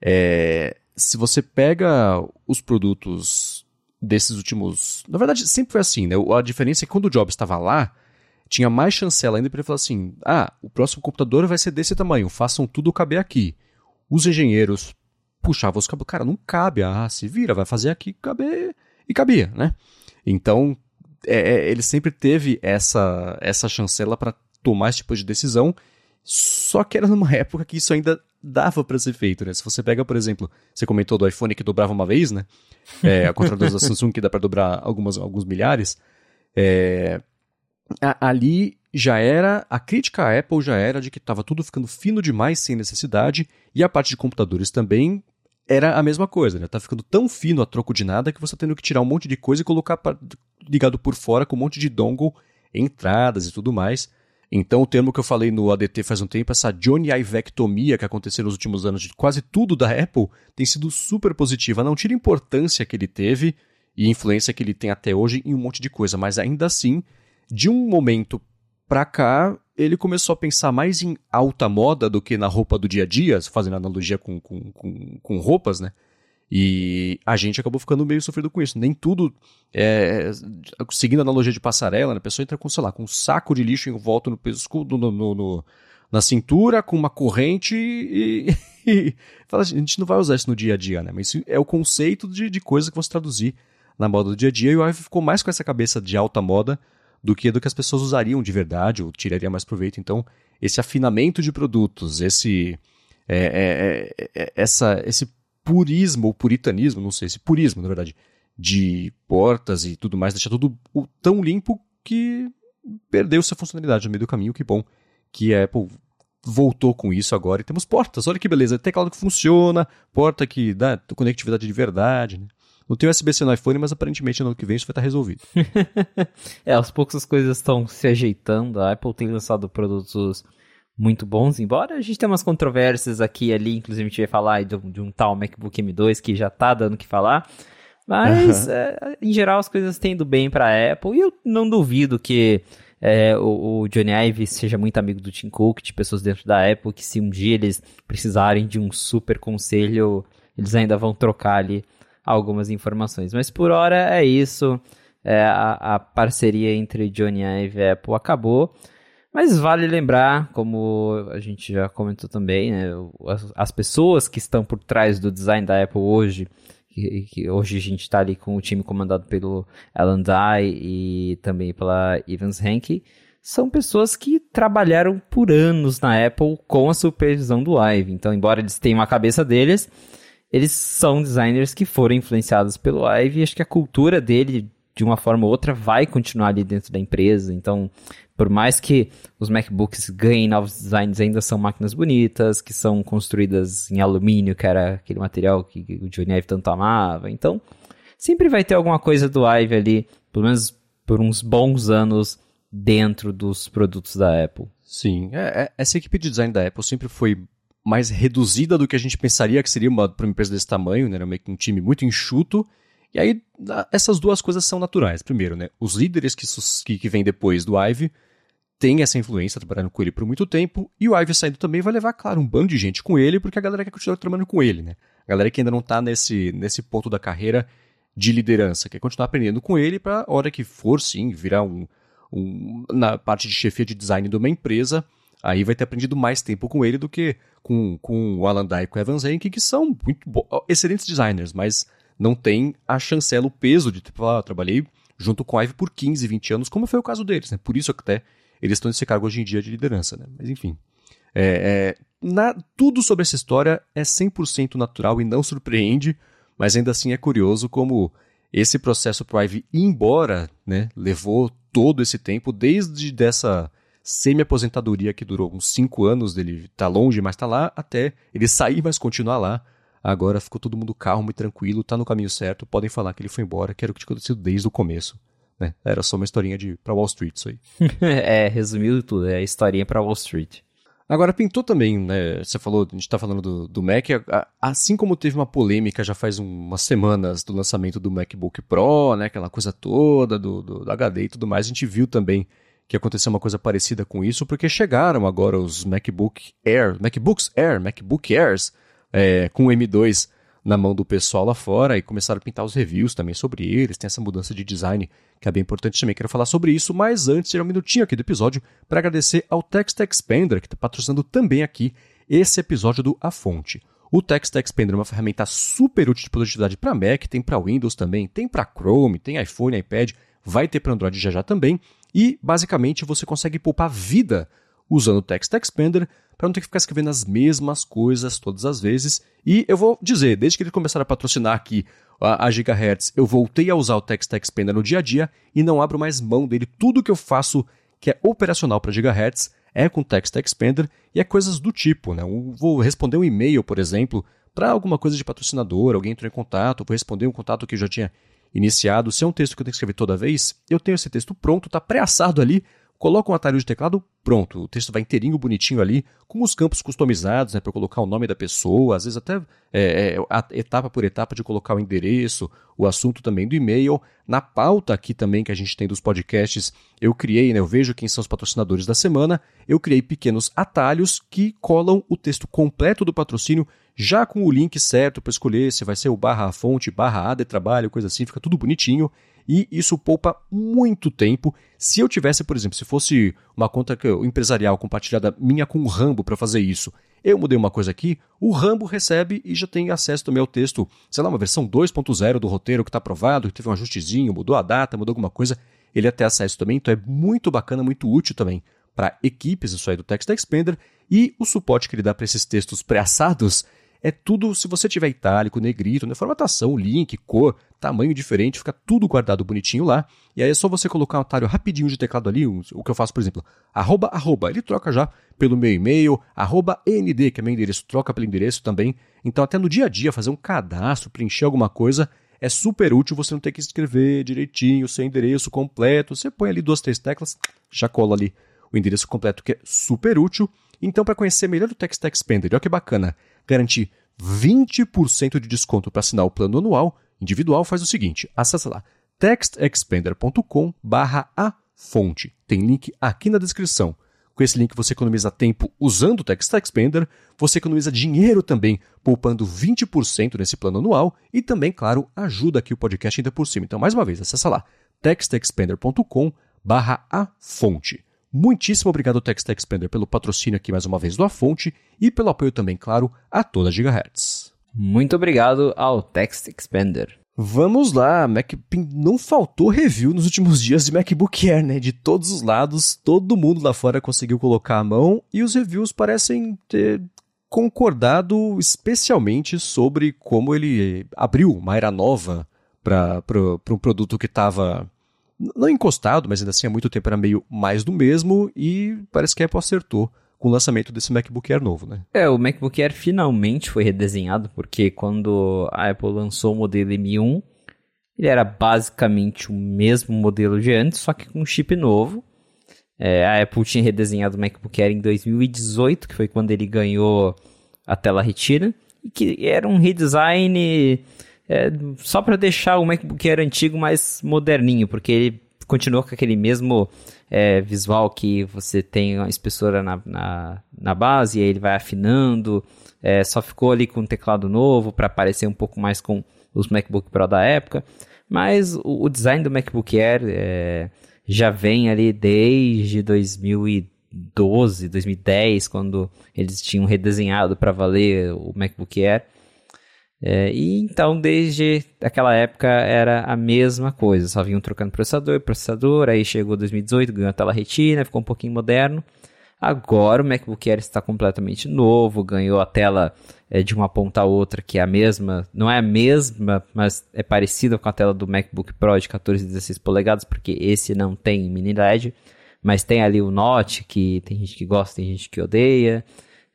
É, se você pega os produtos desses últimos. Na verdade, sempre foi assim, né? A diferença é que quando o Jobs estava lá, tinha mais chancela ainda para ele falar assim: ah, o próximo computador vai ser desse tamanho, façam tudo caber aqui. Os engenheiros puxavam os cabos, cara, não cabe, ah, se vira, vai fazer aqui caber. E cabia, né? Então, é, é ele sempre teve essa, essa chancela para tomar esse tipo de decisão, só que era numa época que isso ainda dava para ser feito, né? Se você pega, por exemplo, você comentou do iPhone que dobrava uma vez, né? É, a contrário da Samsung que dá para dobrar algumas, alguns milhares. É, ali já era, a crítica à Apple já era de que estava tudo ficando fino demais sem necessidade, e a parte de computadores também era a mesma coisa, né? Tá ficando tão fino a troco de nada que você tá tendo que tirar um monte de coisa e colocar pra, ligado por fora com um monte de dongle, entradas e tudo mais. Então, o termo que eu falei no ADT faz um tempo, essa Johnny Ivectomia que aconteceu nos últimos anos de quase tudo da Apple, tem sido super positiva. Não tira a importância que ele teve e influência que ele tem até hoje em um monte de coisa, mas ainda assim de um momento pra cá, ele começou a pensar mais em alta moda do que na roupa do dia a dia, fazendo analogia com, com, com, com roupas, né? E a gente acabou ficando meio sofrido com isso. Nem tudo, é, seguindo a analogia de passarela, né? a pessoa entra com, sei lá, com um saco de lixo em volta no pescoço, no, no, no, na cintura, com uma corrente e, e, fala assim, a gente não vai usar isso no dia a dia, né? Mas isso é o conceito de, de coisa que você traduzir na moda do dia a dia. E o Ive ficou mais com essa cabeça de alta moda do que do que as pessoas usariam de verdade ou tirariam mais proveito. Então, esse afinamento de produtos, esse é, é, é, é, essa, esse purismo ou puritanismo, não sei, esse purismo, na verdade, de portas e tudo mais, deixar tudo tão limpo que perdeu sua funcionalidade no meio do caminho. Que bom que a Apple voltou com isso agora e temos portas. Olha que beleza, teclado que funciona, porta que dá conectividade de verdade, né? Não tem USB-C no iPhone, mas aparentemente no ano que vem isso vai estar resolvido. é, aos poucos as coisas estão se ajeitando. A Apple tem lançado produtos muito bons, embora a gente tenha umas controvérsias aqui e ali, inclusive a gente vai falar de um, de um tal MacBook M2 que já tá dando o que falar. Mas, uhum. é, em geral, as coisas têm indo bem para a Apple. E eu não duvido que é, o, o, Johnny Ive seja muito amigo do Tim Cook, de pessoas dentro da Apple, que se um dia eles precisarem de um super conselho, eles ainda vão trocar ali algumas informações. Mas por hora é isso. É, a, a, parceria entre Johnny Ive e Apple acabou. Mas vale lembrar, como a gente já comentou também, né, as, as pessoas que estão por trás do design da Apple hoje que, que hoje a gente está ali com o time comandado pelo Alan Dye e também pela Evans Henke, são pessoas que trabalharam por anos na Apple com a supervisão do Ive. Então, embora eles tenham a cabeça deles, eles são designers que foram influenciados pelo Ive e acho que a cultura dele, de uma forma ou outra, vai continuar ali dentro da empresa. Então, por mais que os MacBooks ganhem novos designs, ainda são máquinas bonitas, que são construídas em alumínio, que era aquele material que o Johnny Ive tanto amava. Então, sempre vai ter alguma coisa do Ive ali, pelo menos por uns bons anos, dentro dos produtos da Apple. Sim, é, é, essa equipe de design da Apple sempre foi mais reduzida do que a gente pensaria que seria para uma empresa desse tamanho, né? Era meio que um time muito enxuto. E aí, essas duas coisas são naturais. Primeiro, né? Os líderes que, que, que vêm depois do Ive tem essa influência, trabalhando com ele por muito tempo, e o Ivy saindo também vai levar, claro, um bando de gente com ele, porque a galera quer continuar trabalhando com ele, né? A galera que ainda não tá nesse, nesse ponto da carreira de liderança, quer continuar aprendendo com ele para hora que for, sim, virar um, um, na parte de chefia de design de uma empresa, aí vai ter aprendido mais tempo com ele do que com, com o Alan Dye e o Evan Zenke, que são excelentes designers, mas não tem a chancela, o peso de, tipo, ah, trabalhei junto com o Ivy por 15, 20 anos, como foi o caso deles, né? Por isso até eles estão nesse cargo hoje em dia de liderança, né? Mas enfim. É, é, na, tudo sobre essa história é 100% natural e não surpreende, mas ainda assim é curioso como esse processo pro Ivy ir embora, né, levou todo esse tempo, desde dessa semi-aposentadoria que durou uns 5 anos dele tá longe, mas tá lá, até ele sair, mas continuar lá. Agora ficou todo mundo calmo e tranquilo, tá no caminho certo, podem falar que ele foi embora, que era o que tinha acontecido desde o começo né? Era só uma historinha de para Wall Street isso aí. é, resumiu tudo, é a historinha para Wall Street. Agora, pintou também, né? Você falou, a gente tá falando do, do Mac, assim como teve uma polêmica já faz umas semanas do lançamento do MacBook Pro, né? Aquela coisa toda do, do, do HD e tudo mais, a gente viu também que aconteceu uma coisa parecida com isso, porque chegaram agora os MacBook Air, MacBooks Air, MacBook Airs, é, com M2 na mão do pessoal lá fora e começaram a pintar os reviews também sobre eles. Tem essa mudança de design que é bem importante também. Quero falar sobre isso, mas antes, tirar um minutinho aqui do episódio para agradecer ao Text Expander, que está patrocinando também aqui esse episódio do A Fonte. O Text Expander é uma ferramenta super útil de produtividade para Mac, tem para Windows também, tem para Chrome, tem iPhone, iPad, vai ter para Android já já também. E basicamente você consegue poupar vida usando o Text Expander para não ter que ficar escrevendo as mesmas coisas todas as vezes. E eu vou dizer, desde que eles começaram a patrocinar aqui a, a Gigahertz, eu voltei a usar o Text Expander no dia a dia e não abro mais mão dele. Tudo que eu faço que é operacional para Gigahertz é com Text Expander e é coisas do tipo, né? Eu vou responder um e-mail, por exemplo, para alguma coisa de patrocinador, alguém entrou em contato, vou responder um contato que eu já tinha iniciado. Se é um texto que eu tenho que escrever toda vez, eu tenho esse texto pronto, está pré-assado ali, coloca um atalho de teclado, pronto, o texto vai inteirinho, bonitinho ali, com os campos customizados, né, para colocar o nome da pessoa, às vezes até é, é, etapa por etapa de colocar o endereço, o assunto também do e-mail. Na pauta aqui também que a gente tem dos podcasts, eu criei, né, eu vejo quem são os patrocinadores da semana, eu criei pequenos atalhos que colam o texto completo do patrocínio, já com o link certo para escolher se vai ser o barra fonte, barra A trabalho, coisa assim, fica tudo bonitinho e isso poupa muito tempo. Se eu tivesse, por exemplo, se fosse uma conta empresarial compartilhada minha com o Rambo para fazer isso, eu mudei uma coisa aqui, o Rambo recebe e já tem acesso também ao texto, sei lá, uma versão 2.0 do roteiro que está aprovado, que teve um ajustezinho, mudou a data, mudou alguma coisa, ele ter acesso também, então é muito bacana, muito útil também para equipes isso aí do Text Expander e o suporte que ele dá para esses textos pré-assados é tudo, se você tiver itálico, negrito, né, formatação, link, cor, tamanho diferente, fica tudo guardado bonitinho lá. E aí é só você colocar um atalho rapidinho de teclado ali, o que eu faço, por exemplo, arroba, arroba, ele troca já pelo meu e-mail, arroba ND, que é meu endereço, troca pelo endereço também. Então até no dia a dia, fazer um cadastro, preencher alguma coisa, é super útil você não ter que escrever direitinho seu endereço completo. Você põe ali duas, três teclas, já cola ali o endereço completo, que é super útil. Então, para conhecer melhor o Text Expander, olha que bacana, garantir 20% de desconto para assinar o plano anual individual, faz o seguinte, acessa lá textexpander.com barra a fonte. Tem link aqui na descrição. Com esse link você economiza tempo usando o Text Expander, você economiza dinheiro também, poupando 20% nesse plano anual e também, claro, ajuda aqui o podcast ainda por cima. Então, mais uma vez, acessa lá textexpander.com barra a fonte. Muitíssimo obrigado, Text Expander, pelo patrocínio aqui mais uma vez do A Fonte e pelo apoio também, claro, a toda a Gigahertz. Muito obrigado ao Text Expander. Vamos lá, Mac... não faltou review nos últimos dias de MacBook Air, né? De todos os lados, todo mundo lá fora conseguiu colocar a mão e os reviews parecem ter concordado especialmente sobre como ele abriu uma era nova para um produto que estava não encostado, mas ainda assim há muito tempo era meio mais do mesmo e parece que a Apple acertou com o lançamento desse MacBook Air novo, né? É, o MacBook Air finalmente foi redesenhado, porque quando a Apple lançou o modelo M1, ele era basicamente o mesmo modelo de antes, só que com um chip novo. É, a Apple tinha redesenhado o MacBook Air em 2018, que foi quando ele ganhou a tela retina, e que era um redesign é, só para deixar o MacBook Air antigo mais moderninho, porque ele continuou com aquele mesmo é, visual que você tem uma espessura na, na, na base e aí ele vai afinando. É, só ficou ali com um teclado novo para parecer um pouco mais com os MacBook Pro da época. Mas o, o design do MacBook Air é, já vem ali desde 2012, 2010, quando eles tinham redesenhado para valer o MacBook Air. É, e então, desde aquela época, era a mesma coisa. Só vinham trocando processador, processador. Aí chegou 2018, ganhou a tela retina, ficou um pouquinho moderno. Agora o MacBook Air está completamente novo, ganhou a tela é, de uma ponta a outra, que é a mesma, não é a mesma, mas é parecida com a tela do MacBook Pro de 14 e 16 polegadas, porque esse não tem mini LED, mas tem ali o Note, que tem gente que gosta, tem gente que odeia,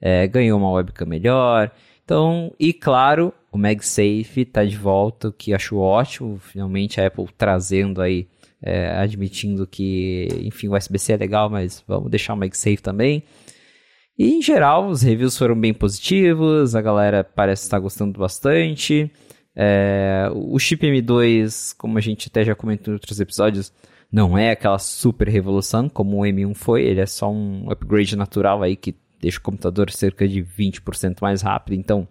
é, ganhou uma webcam melhor, então, e claro, o MagSafe está de volta, o que acho ótimo. Finalmente a Apple trazendo aí, é, admitindo que, enfim, o USB-C é legal, mas vamos deixar o MagSafe também. E em geral, os reviews foram bem positivos, a galera parece estar gostando bastante. É, o chip M2, como a gente até já comentou em outros episódios, não é aquela super revolução como o M1 foi, ele é só um upgrade natural aí que deixa o computador cerca de 20% mais rápido. Então,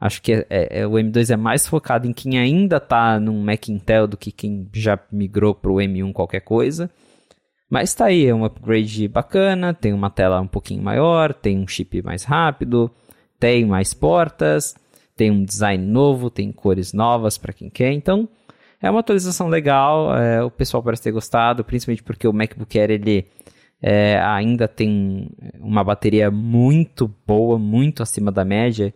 Acho que é, é, é, o M2 é mais focado em quem ainda está num Mac Intel do que quem já migrou para o M1 qualquer coisa. Mas está aí, é um upgrade bacana, tem uma tela um pouquinho maior, tem um chip mais rápido, tem mais portas, tem um design novo, tem cores novas para quem quer. Então, é uma atualização legal, é, o pessoal parece ter gostado, principalmente porque o MacBook Air ele é, ainda tem uma bateria muito boa, muito acima da média.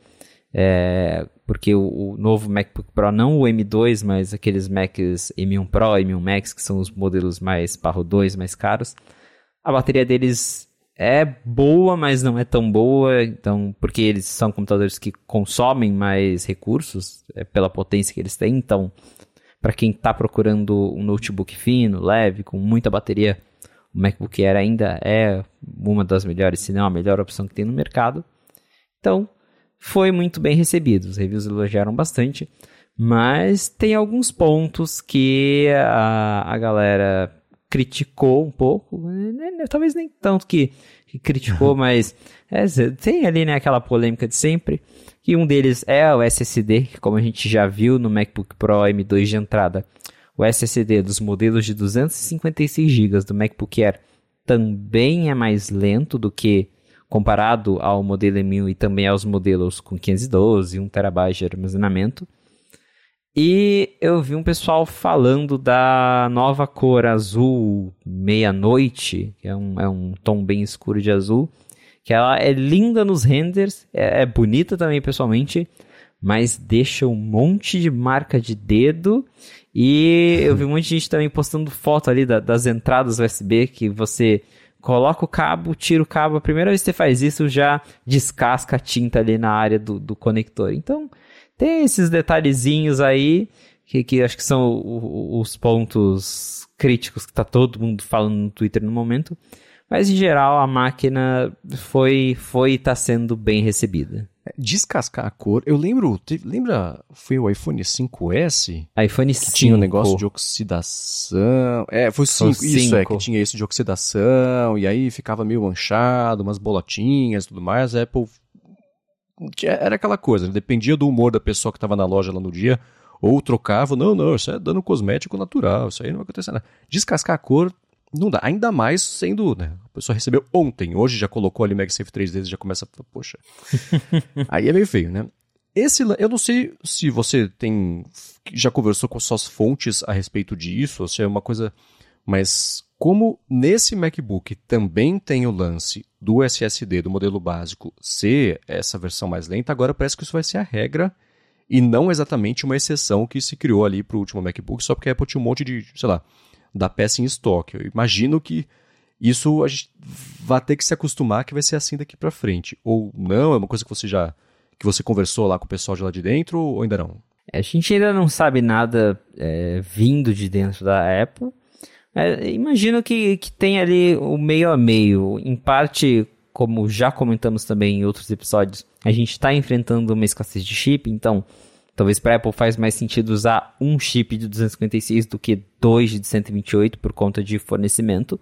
É, porque o, o, novo MacBook Pro, não o M2, mas aqueles Macs M1 Pro, M1 Max, que são os modelos mais parro 2, mais caros, a bateria deles é boa, mas não é tão boa, então porque eles são computadores que consomem mais recursos é, pela potência que eles têm, então para quem está procurando um notebook fino, leve, com muita bateria, o MacBook Air ainda é uma das melhores, se não a melhor opção que tem no mercado. Então, foi muito bem recebido. Os reviews elogiaram bastante, mas tem alguns pontos que a, a galera criticou um pouco, né, né, talvez nem tanto que, que criticou, mas é, tem ali né, aquela polêmica de sempre, que um deles é o SSD, que como a gente já viu no MacBook Pro M2 de entrada, o SSD dos modelos de 256 GB do MacBook Air também é mais lento do que comparado ao modelo M1 e também aos modelos com 512 e 1 TB de armazenamento. E eu vi um pessoal falando da nova cor azul meia-noite, que é um, é um tom bem escuro de azul, que ela é linda nos renders, é, é bonita também pessoalmente, mas deixa um monte de marca de dedo. E eu vi um monte de gente também postando foto ali da, das entradas USB que você coloca o cabo, tira o cabo. A primeira vez que você faz isso, já descasca a tinta ali na área do, do conector. Então, tem esses detalhezinhos aí, que, que acho que são os pontos críticos que tá todo mundo falando no Twitter no momento. Mas em geral a máquina foi foi tá sendo bem recebida. Descascar a cor, eu lembro, teve, lembra, foi o iPhone 5S? iPhone que 5. tinha um negócio de oxidação. É, foi o 5, foi isso 5. é, que tinha isso de oxidação, e aí ficava meio manchado, umas bolotinhas e tudo mais. A Apple era aquela coisa, dependia do humor da pessoa que estava na loja lá no dia, ou trocava, não, não, isso é dano cosmético natural, isso aí não vai acontecer nada. Descascar a cor não dá, ainda mais sendo, né, a pessoa recebeu ontem, hoje já colocou ali MagSafe 3 vezes, já começa a, poxa. aí é meio feio, né? Esse, eu não sei se você tem, já conversou com suas fontes a respeito disso, ou se é uma coisa, mas como nesse MacBook também tem o lance do SSD do modelo básico ser essa versão mais lenta, agora parece que isso vai ser a regra e não exatamente uma exceção que se criou ali para o último MacBook, só porque a Apple tinha um monte de, sei lá, da peça em estoque. Eu imagino que isso a gente vai ter que se acostumar que vai ser assim daqui para frente. Ou não, é uma coisa que você já que você conversou lá com o pessoal de lá de dentro ou ainda não? É, a gente ainda não sabe nada é, vindo de dentro da Apple. É, imagino que, que tem ali o meio a meio. Em parte, como já comentamos também em outros episódios, a gente está enfrentando uma escassez de chip, então talvez para Apple faz mais sentido usar um chip de 256 do que dois de 128 por conta de fornecimento.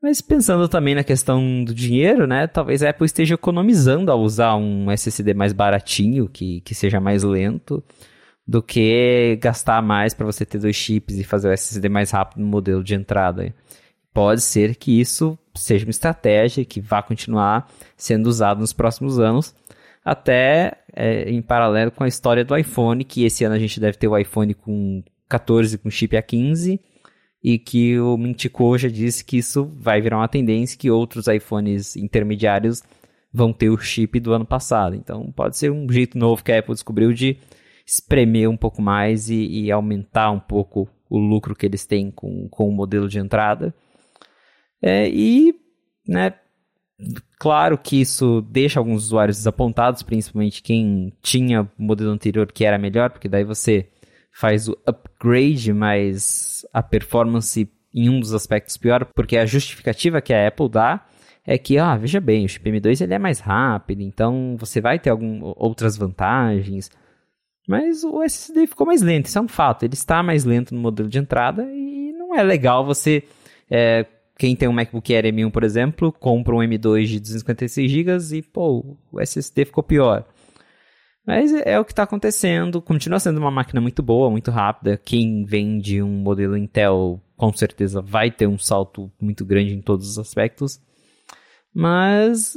Mas pensando também na questão do dinheiro, né? Talvez a Apple esteja economizando ao usar um SSD mais baratinho, que, que seja mais lento, do que gastar mais para você ter dois chips e fazer o SSD mais rápido no modelo de entrada. Pode ser que isso seja uma estratégia que vá continuar sendo usada nos próximos anos, até é, em paralelo com a história do iPhone, que esse ano a gente deve ter o iPhone com 14 com chip A15 e que o Mintico já disse que isso vai virar uma tendência que outros iPhones intermediários vão ter o chip do ano passado. Então pode ser um jeito novo que a Apple descobriu de espremer um pouco mais e, e aumentar um pouco o lucro que eles têm com, com o modelo de entrada. É, e né, Claro que isso deixa alguns usuários desapontados, principalmente quem tinha o modelo anterior que era melhor, porque daí você faz o upgrade, mas a performance em um dos aspectos pior, porque a justificativa que a Apple dá é que, ah, veja bem, o chip M2 ele é mais rápido, então você vai ter algum, outras vantagens. Mas o SSD ficou mais lento, isso é um fato. Ele está mais lento no modelo de entrada e não é legal você é, quem tem um MacBook Air M1, por exemplo, compra um M2 de 256 GB e, pô, o SSD ficou pior. Mas é, é o que está acontecendo. Continua sendo uma máquina muito boa, muito rápida. Quem vende um modelo Intel, com certeza vai ter um salto muito grande em todos os aspectos. Mas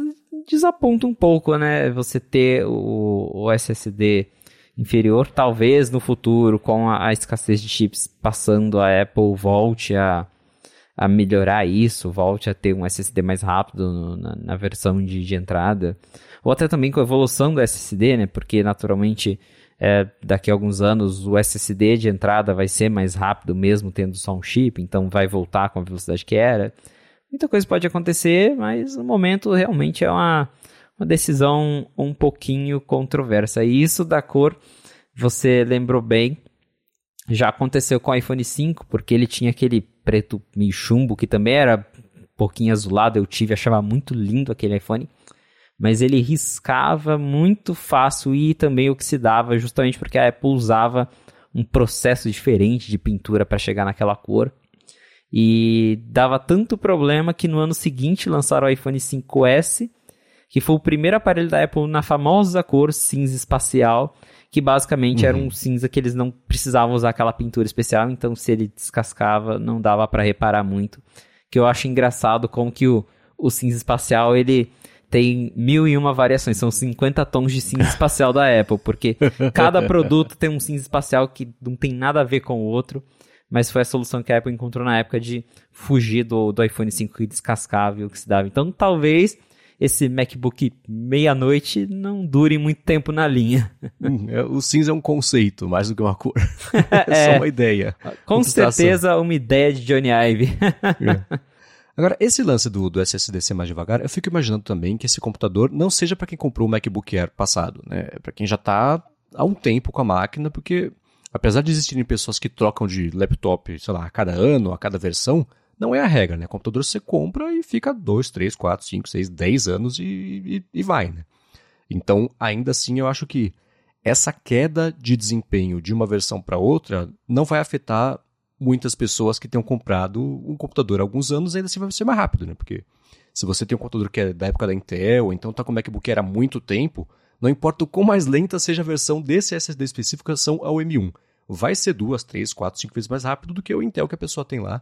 desaponta um pouco, né? Você ter o, o SSD inferior. Talvez no futuro, com a, a escassez de chips passando, a Apple volte a a melhorar isso, volte a ter um SSD mais rápido no, na, na, versão de, de, entrada, ou até também com a evolução do SSD, né? Porque naturalmente é, daqui a alguns anos o SSD de entrada vai ser mais rápido mesmo tendo só um chip, então vai voltar com a velocidade que era. Muita coisa pode acontecer, mas no momento realmente é uma, uma decisão um pouquinho controversa. E isso da cor, você lembrou bem, já aconteceu com o iPhone 5, porque ele tinha aquele preto meio chumbo, que também era um pouquinho azulado, eu tive, achava muito lindo aquele iPhone. Mas ele riscava muito fácil e também oxidava, justamente porque a Apple usava um processo diferente de pintura para chegar naquela cor. E dava tanto problema que no ano seguinte lançaram o iPhone 5S, que foi o primeiro aparelho da Apple na famosa cor cinza espacial, que basicamente uhum. era um uhum. cinza que eles não precisavam usar aquela pintura especial, então se ele descascava não dava para reparar muito. Que eu acho engraçado como que o, o cinza espacial ele tem mil e uma variações, são 50 tons de cinza espacial da Apple, porque cada produto tem um cinza espacial que não tem nada a ver com o outro, mas foi a solução que a Apple encontrou na época de fugir do, do iPhone 5 que descascava e oxidava. Então talvez esse MacBook meia-noite não dure muito tempo na linha. Hum, é, o cinza é um conceito, mais do que uma cor. é, é só uma ideia. Com certeza uma ideia de Johnny Ive. é. Agora, esse lance do, do SSD ser mais devagar, eu fico imaginando também que esse computador não seja para quem comprou o MacBook Air passado, né? É para quem já está há um tempo com a máquina, porque apesar de existirem pessoas que trocam de laptop, sei lá, a cada ano, a cada versão, não é a regra, né? Computador você compra e fica 2, 3, 4, 5, 6, 10 anos e, e, e vai, né? Então, ainda assim, eu acho que essa queda de desempenho de uma versão para outra não vai afetar muitas pessoas que tenham comprado um computador há alguns anos, ainda assim vai ser mais rápido, né? Porque se você tem um computador que é da época da Intel, então tá com o MacBook Air há muito tempo, não importa o quão mais lenta seja a versão desse SSD específico são ao M1. Vai ser duas, três, quatro, cinco vezes mais rápido do que o Intel que a pessoa tem lá,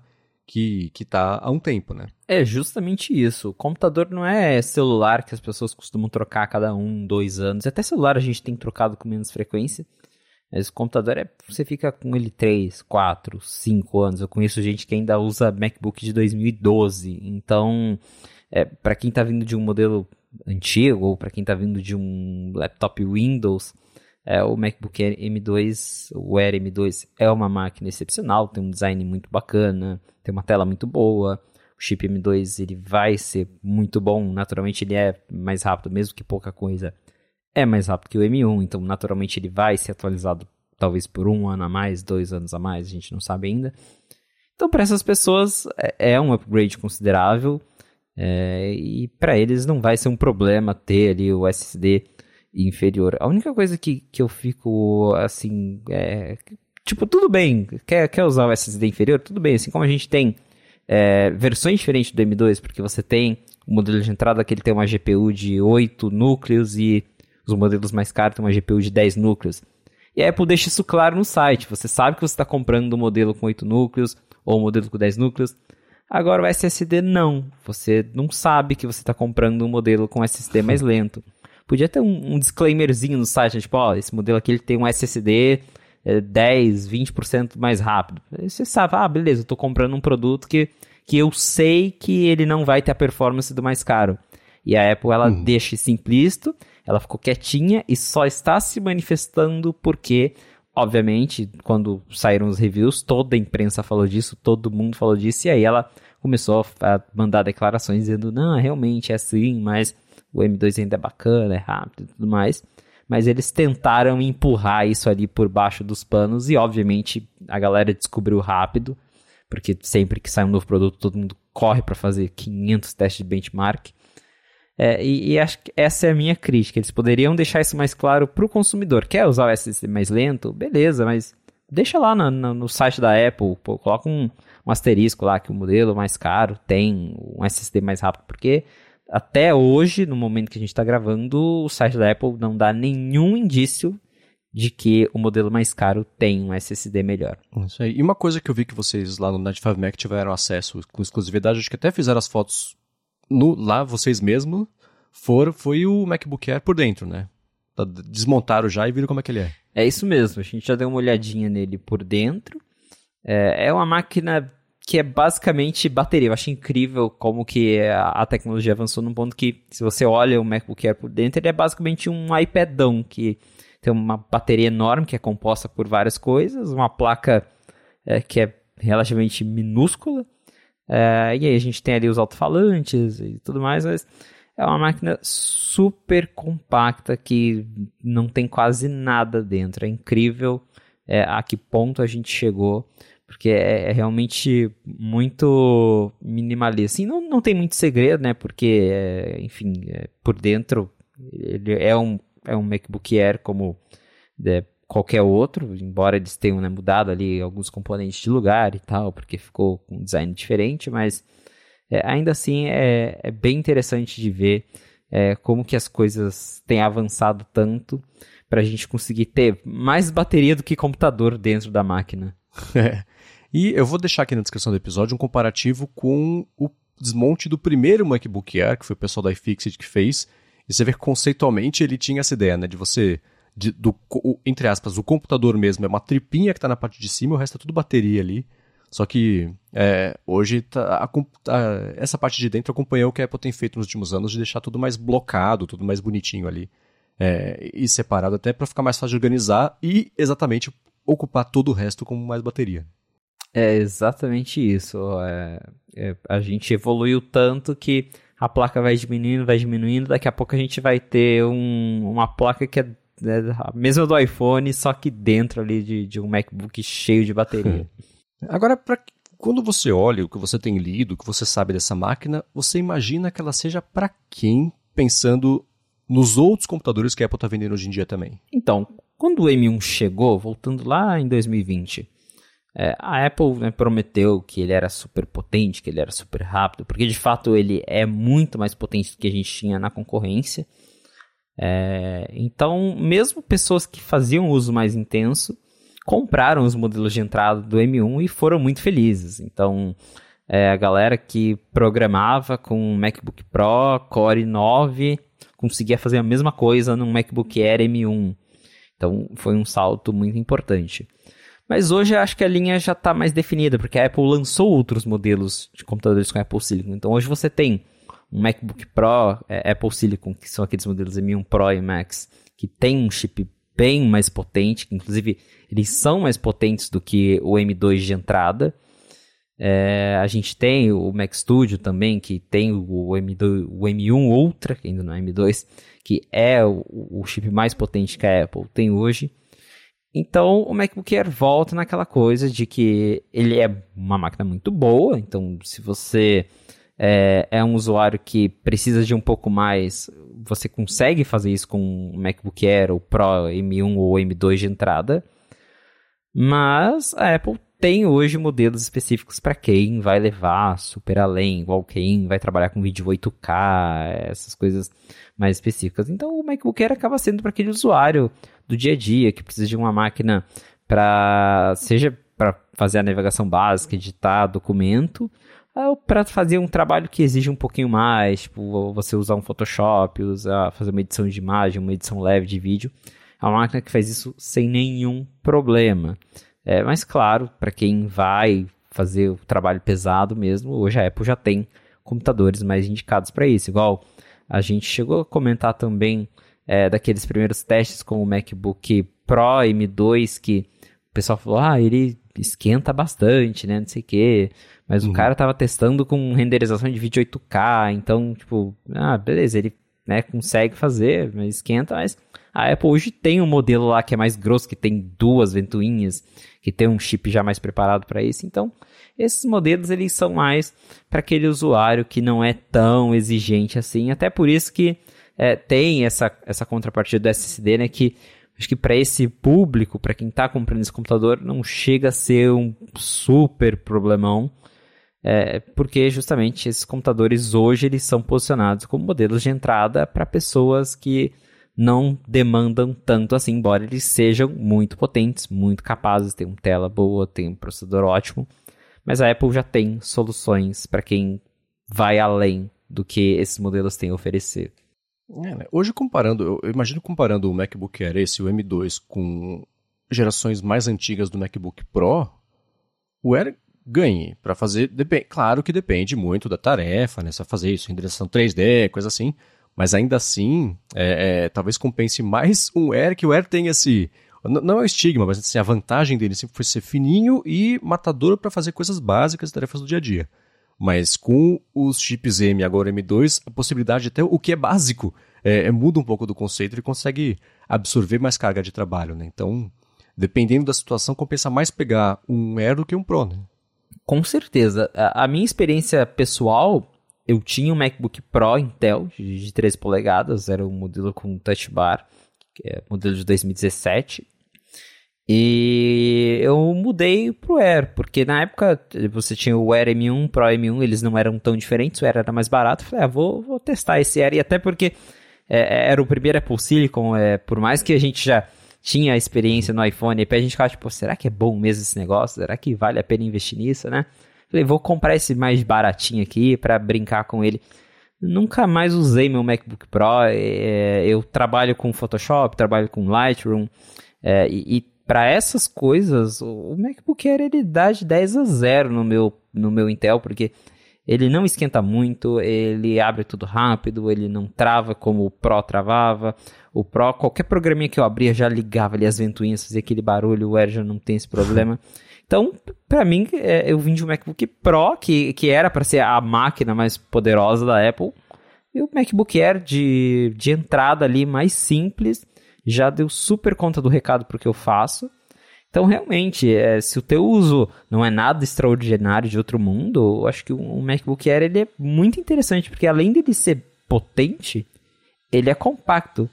que, que tá há um tempo, né? É justamente isso. O computador não é celular que as pessoas costumam trocar a cada um, dois anos. Até celular a gente tem trocado com menos frequência. Mas o computador é. Você fica com ele 3, 4, 5 anos. Eu conheço gente que ainda usa MacBook de 2012. Então, é, para quem está vindo de um modelo antigo ou para quem está vindo de um laptop Windows, é, o MacBook Air M2, o Air M2 é uma máquina excepcional, tem um design muito bacana, tem uma tela muito boa. O chip M2 ele vai ser muito bom, naturalmente ele é mais rápido, mesmo que pouca coisa. É mais rápido que o M1, então naturalmente ele vai ser atualizado talvez por um ano a mais, dois anos a mais, a gente não sabe ainda. Então, para essas pessoas, é, é um upgrade considerável. É, e para eles não vai ser um problema ter ali o SSD inferior. A única coisa que, que eu fico assim, é, tipo, tudo bem, quer, quer usar o SSD inferior? Tudo bem, assim como a gente tem é, versões diferentes do M2, porque você tem o modelo de entrada que ele tem uma GPU de 8 núcleos e os modelos mais caros têm uma GPU de 10 núcleos. E a Apple deixa isso claro no site. Você sabe que você está comprando um modelo com 8 núcleos ou um modelo com 10 núcleos. Agora o SSD não. Você não sabe que você está comprando um modelo com SSD mais lento. Podia ter um, um disclaimerzinho no site, né? tipo, ó, esse modelo aqui ele tem um SSD é, 10, 20% mais rápido. Aí você sabe, ah, beleza, eu estou comprando um produto que, que eu sei que ele não vai ter a performance do mais caro. E a Apple, ela uhum. deixa isso implícito, ela ficou quietinha e só está se manifestando porque obviamente, quando saíram os reviews, toda a imprensa falou disso, todo mundo falou disso, e aí ela começou a mandar declarações dizendo, não, realmente é assim, mas o M2 ainda é bacana, é rápido e tudo mais. Mas eles tentaram empurrar isso ali por baixo dos panos e, obviamente, a galera descobriu rápido, porque sempre que sai um novo produto, todo mundo corre para fazer 500 testes de benchmark. É, e, e, acho que essa é a minha crítica. Eles poderiam deixar isso mais claro para o consumidor. Quer usar o SSD mais lento? Beleza, mas deixa lá no, no, no site da Apple, pô, coloca um, um, asterisco lá que o modelo mais caro tem um SSD mais rápido, porque até hoje, no momento que a gente está gravando, o site da Apple não dá nenhum indício de que o modelo mais caro tem um SSD melhor. Isso aí. E uma coisa que eu vi que vocês lá no 95 Mac tiveram acesso com exclusividade, acho que até fizeram as fotos no, lá vocês mesmos foram, foi o MacBook Air por dentro, né? Tá, desmontaram já e viram como é que ele é. É isso mesmo, a gente já deu uma olhadinha nele por dentro. É, é uma máquina que é basicamente bateria. Eu acho incrível como que a, tecnologia avançou num ponto que, se você olha o MacBook Air por dentro, ele é basicamente um iPadão que tem uma bateria enorme que é composta por várias coisas, uma placa é, que é relativamente minúscula, é, e aí a gente tem ali os alto-falantes e tudo mais, mas é uma máquina super compacta que não tem quase nada dentro. É incrível é, a que ponto a gente chegou, porque é, é realmente muito minimalista. Assim, não, não tem muito segredo, né? Porque, é, enfim, é, por dentro ele é um, é um MacBook Air como é, qualquer outro, embora eles tenham né, mudado ali alguns componentes de lugar e tal, porque ficou com um design diferente, mas é, ainda assim é, é, bem interessante de ver é, como que as coisas têm avançado tanto para a gente conseguir ter mais bateria do que computador dentro da máquina. E eu vou deixar aqui na descrição do episódio um comparativo com o desmonte do primeiro MacBook Air, que foi o pessoal da iFixit que fez, e você vê que conceitualmente ele tinha essa ideia, né, de você de, do, entre aspas, o computador mesmo é uma tripinha que está na parte de cima, o resto é tudo bateria ali. Só que é, hoje tá, a, a, essa parte de dentro acompanhou o que a Apple tem feito nos últimos anos de deixar tudo mais blocado, tudo mais bonitinho ali. É, e separado até para ficar mais fácil de organizar e exatamente ocupar todo o resto com mais bateria. É exatamente isso. É, é, a gente evoluiu tanto que a placa vai diminuindo, vai diminuindo. Daqui a pouco a gente vai ter um, uma placa que é né, a mesma do iPhone, só que dentro ali de, de um MacBook cheio de bateria. Agora, pra, quando você olha o que você tem lido, o que você sabe dessa máquina, você imagina que ela seja para quem, pensando nos outros computadores que a Apple está vendendo hoje em dia também? Então, quando o M1 chegou, voltando lá em 2020, é, a Apple né, prometeu que ele era super potente, que ele era super rápido, porque de fato ele é muito mais potente do que a gente tinha na concorrência. É, então, mesmo pessoas que faziam uso mais intenso compraram os modelos de entrada do M1 e foram muito felizes. Então, é, a galera que programava com MacBook Pro Core 9 conseguia fazer a mesma coisa num MacBook Air M1. Então, foi um salto muito importante. Mas hoje eu acho que a linha já está mais definida, porque a Apple lançou outros modelos de computadores com Apple Silicon. Então hoje você tem um MacBook Pro, é, Apple Silicon, que são aqueles modelos M1 Pro e Max, que tem um chip bem mais potente, que inclusive eles são mais potentes do que o M2 de entrada. É, a gente tem o Mac Studio também, que tem o, M2, o M1 Ultra, que ainda não é M2, que é o, o chip mais potente que a Apple tem hoje. Então o MacBook Air volta naquela coisa de que ele é uma máquina muito boa, então se você é, é, um usuário que precisa de um pouco mais, você consegue fazer isso com o MacBook Air, o Pro M1 ou M2 de entrada. Mas a Apple tem hoje modelos específicos para quem vai levar super além, igual quem vai trabalhar com vídeo 8K, essas coisas mais específicas. Então o MacBook Air acaba sendo para aquele usuário do dia a dia que precisa de uma máquina para seja para fazer a navegação básica, editar documento, ou para fazer um trabalho que exige um pouquinho mais, tipo você usar um Photoshop, usar fazer uma edição de imagem, uma edição leve de vídeo. É uma máquina que faz isso sem nenhum problema. É, mas claro, para quem vai fazer o trabalho pesado mesmo, hoje a Apple já tem computadores mais indicados para isso. Igual a gente chegou a comentar também é, daqueles primeiros testes com o MacBook Pro M2 que o pessoal falou, ah, ele esquenta bastante, né, não sei o quê. Mas uhum. o cara tava testando com renderização de vídeo 8K, então, tipo, ah, beleza, ele né, consegue fazer, mas esquenta, mas a Apple hoje tem um modelo lá que é mais grosso, que tem duas ventoinhas, que tem um chip já mais preparado para isso. Então, esses modelos eles são mais para aquele usuário que não é tão exigente assim. Até por isso que é, tem essa, essa contrapartida do SSD, né, que acho que para esse público, para quem está comprando esse computador, não chega a ser um super problemão. É, porque justamente esses computadores hoje eles são posicionados como modelos de entrada para pessoas que não demandam tanto assim, embora eles sejam muito potentes, muito capazes, tem uma tela boa, tem um processador ótimo, mas a Apple já tem soluções para quem vai além do que esses modelos têm a oferecer. É, né? Hoje comparando, eu imagino comparando o MacBook Air esse, o M2, com gerações mais antigas do MacBook Pro, o Air ganhe para fazer. Depend, claro que depende muito da tarefa, né? Você fazer isso em direção 3D, coisa assim. Mas ainda assim, é, é, talvez compense mais um Air que o Air tem esse. Não é o estigma, mas assim, a vantagem dele sempre foi ser fininho e matador para fazer coisas básicas, tarefas do dia a dia. Mas com os chips M agora M2, a possibilidade até o que é básico é, é, muda um pouco do conceito e consegue absorver mais carga de trabalho, né? Então, dependendo da situação, compensa mais pegar um Air do que um Pro, né? Com certeza. A, a minha experiência pessoal, eu tinha um MacBook Pro Intel de, de 13 polegadas, era um modelo com touch bar, é modelo de 2017. E eu mudei pro Air, porque na época você tinha o Air M1, Pro M1, eles não eram tão diferentes, o Air era mais barato. Falei, ah, vou, vou testar esse Air, e até porque é, era o primeiro Apple Silicon, é, por mais que a gente já tinha experiência no iPhone, a gente ficava tipo, será que é bom mesmo esse negócio? Será que vale a pena investir nisso, né? Falei, vou comprar esse mais baratinho aqui para brincar com ele. Nunca mais usei meu MacBook Pro. É, eu trabalho com Photoshop, trabalho com Lightroom. É, e, e para essas coisas, o MacBook Air ele dá de 10 a 0 no meu, no meu Intel, porque ele não esquenta muito, ele abre tudo rápido, ele não trava como o Pro travava. O Pro, qualquer programinha que eu abria já ligava ali as ventoinhas, fazia aquele barulho, o Air já não tem esse problema. Então, para mim, é, eu vim de um MacBook Pro, que, que era para ser a máquina mais poderosa da Apple, e o MacBook Air de, de entrada ali, mais simples, já deu super conta do recado pro que eu faço. Então, realmente, é, se o teu uso não é nada extraordinário de outro mundo, eu acho que o MacBook Air ele é muito interessante, porque além dele ser potente, ele é compacto.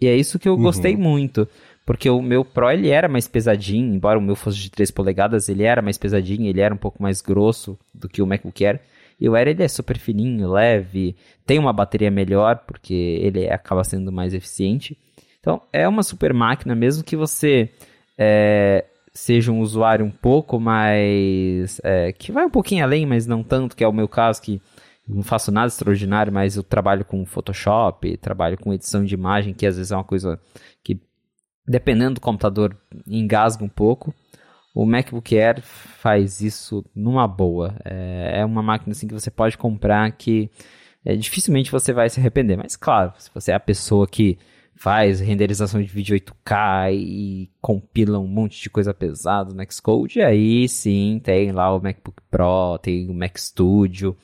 E é isso que eu uhum. gostei muito. Porque o meu Pro ele era mais pesadinho, embora o meu fosse de 3 polegadas, ele era mais pesadinho, ele era um pouco mais grosso do que o MacBook Air. E o Air ele é super fininho, leve, tem uma bateria melhor, porque ele acaba sendo mais eficiente. Então é uma super máquina, mesmo que você é, seja um usuário um pouco mais. É, que vai um pouquinho além, mas não tanto, que é o meu caso, que não faço nada extraordinário, mas eu trabalho com Photoshop, trabalho com edição de imagem, que às vezes é uma coisa que, dependendo do computador, engasga um pouco. O MacBook Air faz isso numa boa. É, é uma máquina assim que você pode comprar que é, dificilmente você vai se arrepender. Mas claro, se você é a pessoa que faz renderização de vídeo 8K e compila um monte de coisa pesada no Xcode, aí sim tem lá o MacBook Pro, tem o Mac Studio.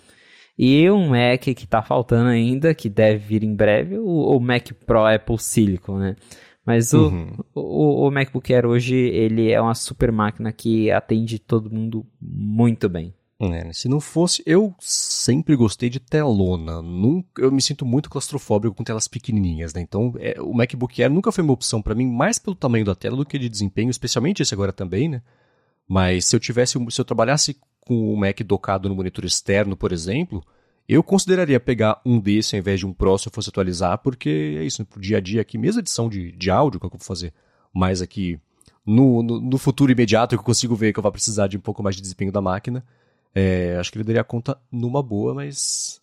E um Mac que está faltando ainda, que deve vir em breve, o, o Mac Pro Apple Silicon, né? Mas o, uhum. o, o, MacBook Air hoje, ele é uma super máquina que atende todo mundo muito bem. É, se não fosse, eu sempre gostei de telona. Nunca, eu me sinto muito claustrofóbico com telas pequenininhas, né? Então, é, o MacBook Air nunca foi uma opção para mim, mais pelo tamanho da tela do que de desempenho, especialmente esse agora também, né? Mas se eu tivesse, se eu trabalhasse com o Mac docado no monitor externo, por exemplo, eu consideraria pegar um desse ao invés de um Pro se eu fosse atualizar, porque é isso, pro dia a dia aqui, mesmo edição de, de áudio que eu vou fazer, mais aqui no, no, no futuro imediato que eu consigo ver que eu vou precisar de um pouco mais de desempenho da máquina, é, acho que ele daria conta numa boa, mas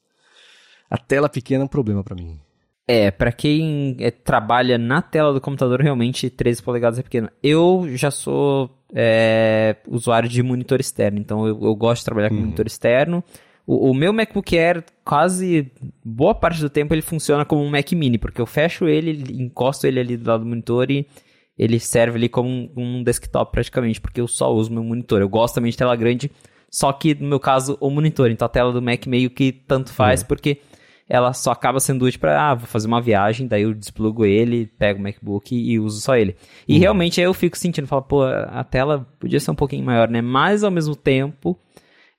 a tela pequena é um problema para mim. É, para quem é, trabalha na tela do computador, realmente 13 polegadas é pequeno. Eu já sou é, usuário de monitor externo, então eu, eu gosto de trabalhar com uhum. monitor externo. O, o, meu MacBook Air, quase boa parte do tempo, ele funciona como um Mac Mini, porque eu fecho ele, encosto ele ali do lado do monitor e ele serve ali como um, um desktop praticamente, porque eu só uso meu monitor. Eu gosto também de tela grande, só que no meu caso, o monitor. Então a tela do Mac meio que tanto faz, uhum. porque ela só acaba sendo útil para, ah, vou fazer uma viagem, daí eu desplugo ele, pego o MacBook e uso só ele. E uhum. realmente aí eu fico sentindo, falo, pô, a tela podia ser um pouquinho maior, né? Mas ao mesmo tempo,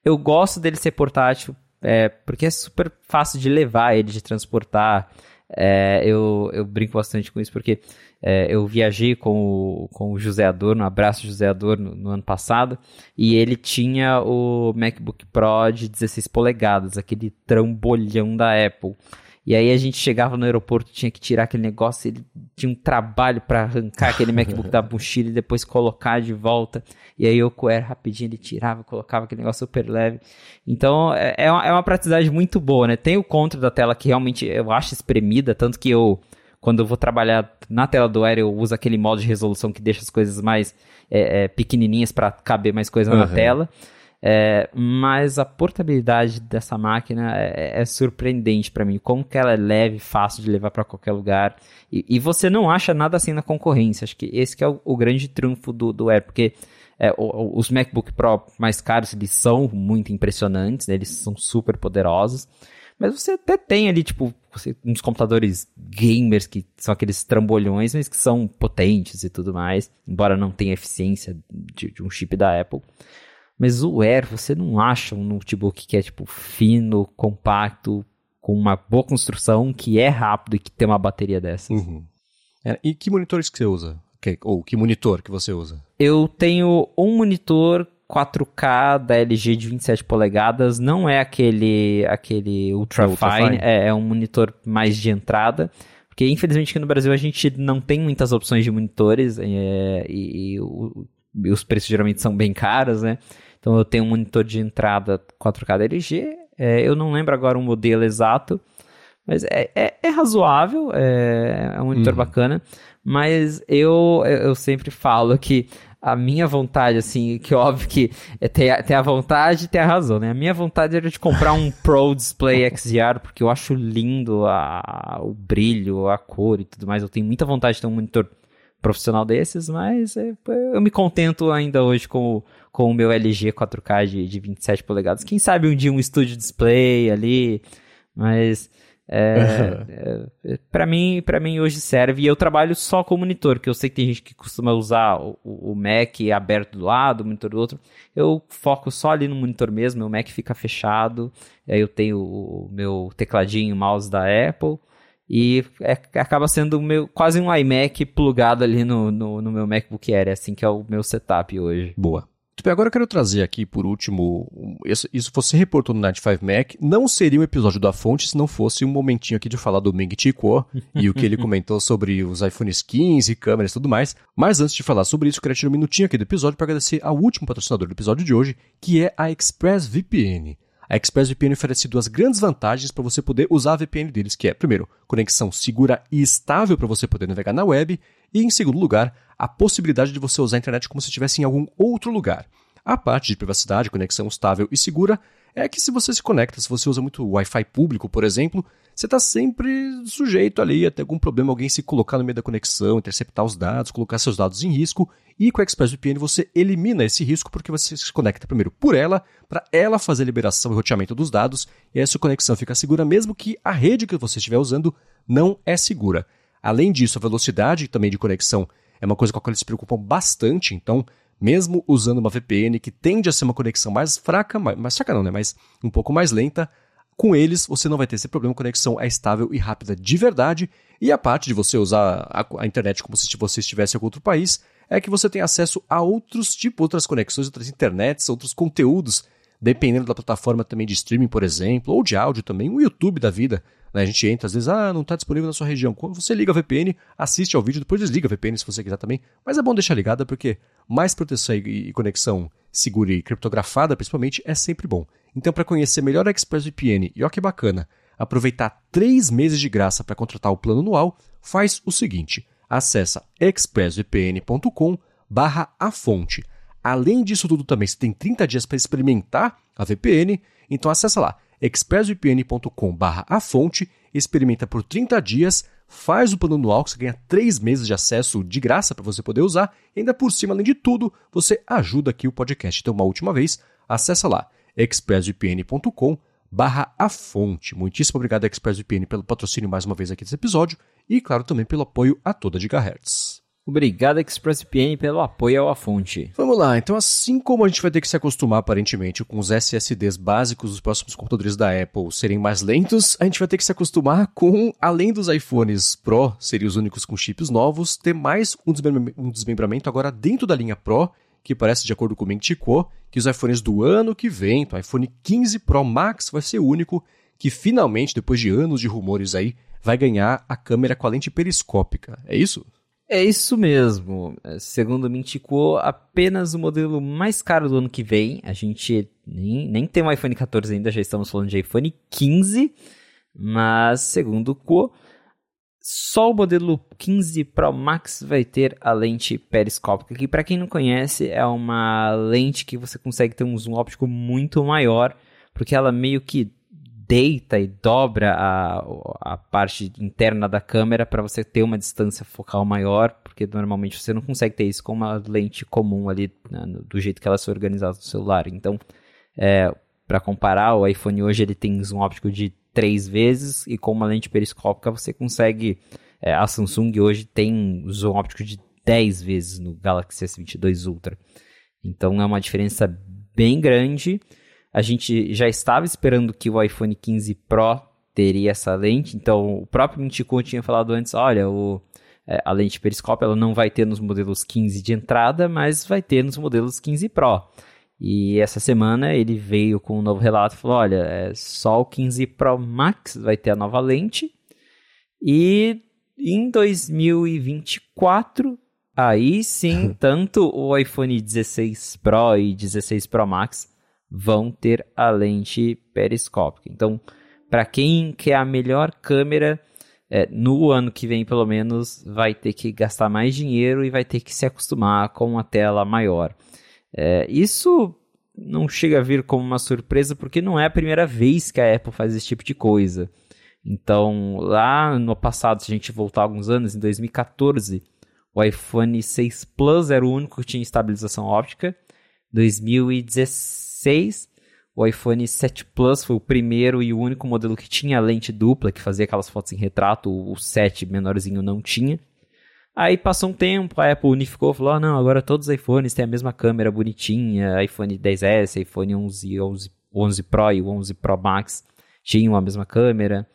eu gosto dele ser portátil, é, porque é super fácil de levar ele, de transportar. É, eu, eu brinco bastante com isso, porque é, eu viajei com o, com o José Adorno, abraço José Adorno, no, no ano passado, e ele tinha o MacBook Pro de 16 polegadas, aquele trambolhão da Apple. E aí a gente chegava no aeroporto, tinha que tirar aquele negócio, ele tinha um trabalho para arrancar aquele MacBook da mochila e depois colocar de volta. E aí o Coer rapidinho ele tirava, colocava aquele negócio super leve. Então é, é uma, é uma praticidade muito boa, né? Tem o contra da tela que realmente eu acho espremida, tanto que eu quando eu vou trabalhar na tela do Air, eu uso aquele modo de resolução que deixa as coisas mais é, é, pequenininhas para caber mais coisa uhum. na tela. É, mas a portabilidade dessa máquina é, é surpreendente para mim. Como que ela é leve, fácil de levar para qualquer lugar. E, e, você não acha nada assim na concorrência. Acho que esse que é o, o grande trunfo do, do Air, porque é, os MacBook Pro mais caros eles são muito impressionantes, né? eles são super poderosos. Mas você até tem ali, tipo, uns computadores gamers que são aqueles trambolhões, mas que são potentes e tudo mais, embora não tenha eficiência de, de um chip da Apple. Mas o Air, você não acha um notebook que é, tipo, fino, compacto, com uma boa construção, que é rápido e que tem uma bateria dessas. Uhum. É, e que monitores que você usa? Que, ou que monitor que você usa? Eu tenho um monitor 4K da LG de 27 polegadas, não é aquele aquele ultra, é ultra fine, fine. É, é, um monitor mais de entrada, porque infelizmente aqui no Brasil a gente não tem muitas opções de monitores é, e, e, o, e, os preços geralmente são bem caros, né? Então eu tenho um monitor de entrada 4K da LG, é, eu não lembro agora o modelo exato, mas é, é, é razoável, é, é um monitor uhum. bacana, mas eu, eu sempre falo que a minha vontade, assim, que óbvio que é tem, a, tem a vontade e tem a razão, né? A minha vontade era de comprar um Pro Display XDR, porque eu acho lindo a, o brilho, a cor e tudo mais. Eu tenho muita vontade de ter um monitor profissional desses, mas é, eu me contento ainda hoje com, o, com o meu LG 4K de, de 27 polegadas. Quem sabe um dia um estúdio display ali, mas É, é, para mim, para mim hoje serve. E eu trabalho só com monitor, que eu sei que tem gente que costuma usar o, o Mac aberto do lado, o monitor do outro. Eu foco só ali no monitor mesmo, meu Mac fica fechado. Aí eu tenho o meu tecladinho, mouse da Apple. E é, acaba sendo meu, quase um iMac plugado ali no, no, no meu MacBook Air. É assim que é o meu setup hoje. Boa. Bem, agora eu quero trazer aqui, por último, isso, isso você reportou no 95 Mac, não seria um episódio da fonte se não fosse um momentinho aqui de falar do Ming Chi Kuo e o que ele comentou sobre os iPhones 15, câmeras e tudo mais. Mas antes de falar sobre isso, eu queria tirar um minutinho aqui do episódio para agradecer ao último patrocinador do episódio de hoje, que é a ExpressVPN. A ExpressVPN oferece duas grandes vantagens para você poder usar a VPN deles, que é, primeiro, conexão segura e estável para você poder navegar na web, e, em segundo lugar, a possibilidade de você usar a internet como se estivesse em algum outro lugar. A parte de privacidade, conexão estável e segura é que se você se conecta, se você usa muito Wi-Fi público, por exemplo, você está sempre sujeito ali a ter algum problema, alguém se colocar no meio da conexão, interceptar os dados, colocar seus dados em risco. E com a ExpressVPN você elimina esse risco porque você se conecta primeiro por ela, para ela fazer a liberação e roteamento dos dados, e essa conexão fica segura mesmo que a rede que você estiver usando não é segura. Além disso, a velocidade também de conexão é uma coisa com a qual eles se preocupam bastante, então, mesmo usando uma VPN que tende a ser uma conexão mais fraca, mais, fraca não, né? Mas um pouco mais lenta, com eles você não vai ter esse problema, a conexão é estável e rápida de verdade. E a parte de você usar a, a internet como se você estivesse em outro país é que você tem acesso a outros tipos, outras conexões, outras internets, outros conteúdos, dependendo da plataforma também de streaming, por exemplo, ou de áudio também, o YouTube da vida. Né? A gente entra, às vezes, ah, não está disponível na sua região. Quando você liga a VPN, assiste ao vídeo, depois desliga a VPN se você quiser também. Mas é bom deixar ligada porque mais proteção e, conexão segura e criptografada, principalmente, é sempre bom. Então, para conhecer melhor a ExpressVPN e olha que bacana, aproveitar três meses de graça para contratar o plano anual, faz o seguinte: acessa expressvpn.com barra a fonte. Além disso tudo também, você tem 30 dias para experimentar a VPN, então acessa lá expressvpn.com a fonte, experimenta por 30 dias, faz o plano anual que você ganha 3 meses de acesso de graça para você poder usar, e ainda por cima, além de tudo, você ajuda aqui o podcast. Então, uma última vez, acessa lá expressvpn.com barra a fonte. Muitíssimo obrigado, ExpressVPN, pelo patrocínio mais uma vez aqui desse episódio e, claro, também pelo apoio a toda Gigahertz. Obrigado, ExpressVPN, pelo apoio A Fonte. Vamos lá, então assim como a gente vai ter que se acostumar aparentemente com os SSDs básicos dos próximos computadores da Apple serem mais lentos, a gente vai ter que se acostumar com, além dos iPhones Pro serem os únicos com chips novos, ter mais um desmembramento agora dentro da linha Pro, que parece, de acordo com o Ming que os iPhones do ano que vem, então, o iPhone 15 Pro Max vai ser o único que finalmente, depois de anos de rumores aí, vai ganhar a câmera com a lente periscópica. É isso? É isso mesmo. Segundo o Mintico, apenas o modelo mais caro do ano que vem. A gente nem, nem tem um iPhone 14 ainda, já estamos falando de iPhone 15. Mas, segundo o Kuo, só o modelo 15 Pro Max vai ter a lente periscópica, que para quem não conhece é uma lente que você consegue ter um zoom óptico muito maior, porque ela meio que deita e dobra a, a parte interna da câmera para você ter uma distância focal maior, porque normalmente você não consegue ter isso com uma lente comum ali, né, do jeito que ela se organizada no celular. Então, é, para comparar, o iPhone hoje ele tem zoom óptico de três vezes e com uma lente periscópica você consegue. É, a Samsung hoje tem zoom óptico de 10 vezes no Galaxy S22 Ultra. Então é uma diferença bem grande a gente já estava esperando que o iPhone 15 Pro teria essa lente, então o próprio Mintico tinha falado antes, olha, o, é, a lente periscópio ela não vai ter nos modelos 15 de entrada, mas vai ter nos modelos 15 Pro. E essa semana ele veio com um novo relato e falou: olha, é só o 15 Pro Max vai ter a nova lente. E em 2024, aí sim, tanto o iPhone 16 Pro e 16 Pro Max vão ter a lente periscópica. Então, para quem quer a melhor câmera, é, no ano que vem, pelo menos, vai ter que gastar mais dinheiro e vai ter que se acostumar com uma tela maior. É, isso não chega a vir como uma surpresa, porque não é a primeira vez que a Apple faz esse tipo de coisa. Então, lá no passado, se a gente voltar alguns anos, em 2014, o iPhone 6 Plus era o único que tinha estabilização óptica. 2016 2016, O iPhone 7 Plus foi o primeiro e o único modelo que tinha lente dupla, que fazia aquelas fotos em retrato, o 7 menorzinho não tinha. Aí passou um tempo, a Apple unificou, falou: ah, não, agora todos os iPhones têm a mesma câmera bonitinha, iPhone 10S, iPhone 11, 11, 11 Pro e o 11 Pro Max tinham a mesma câmera.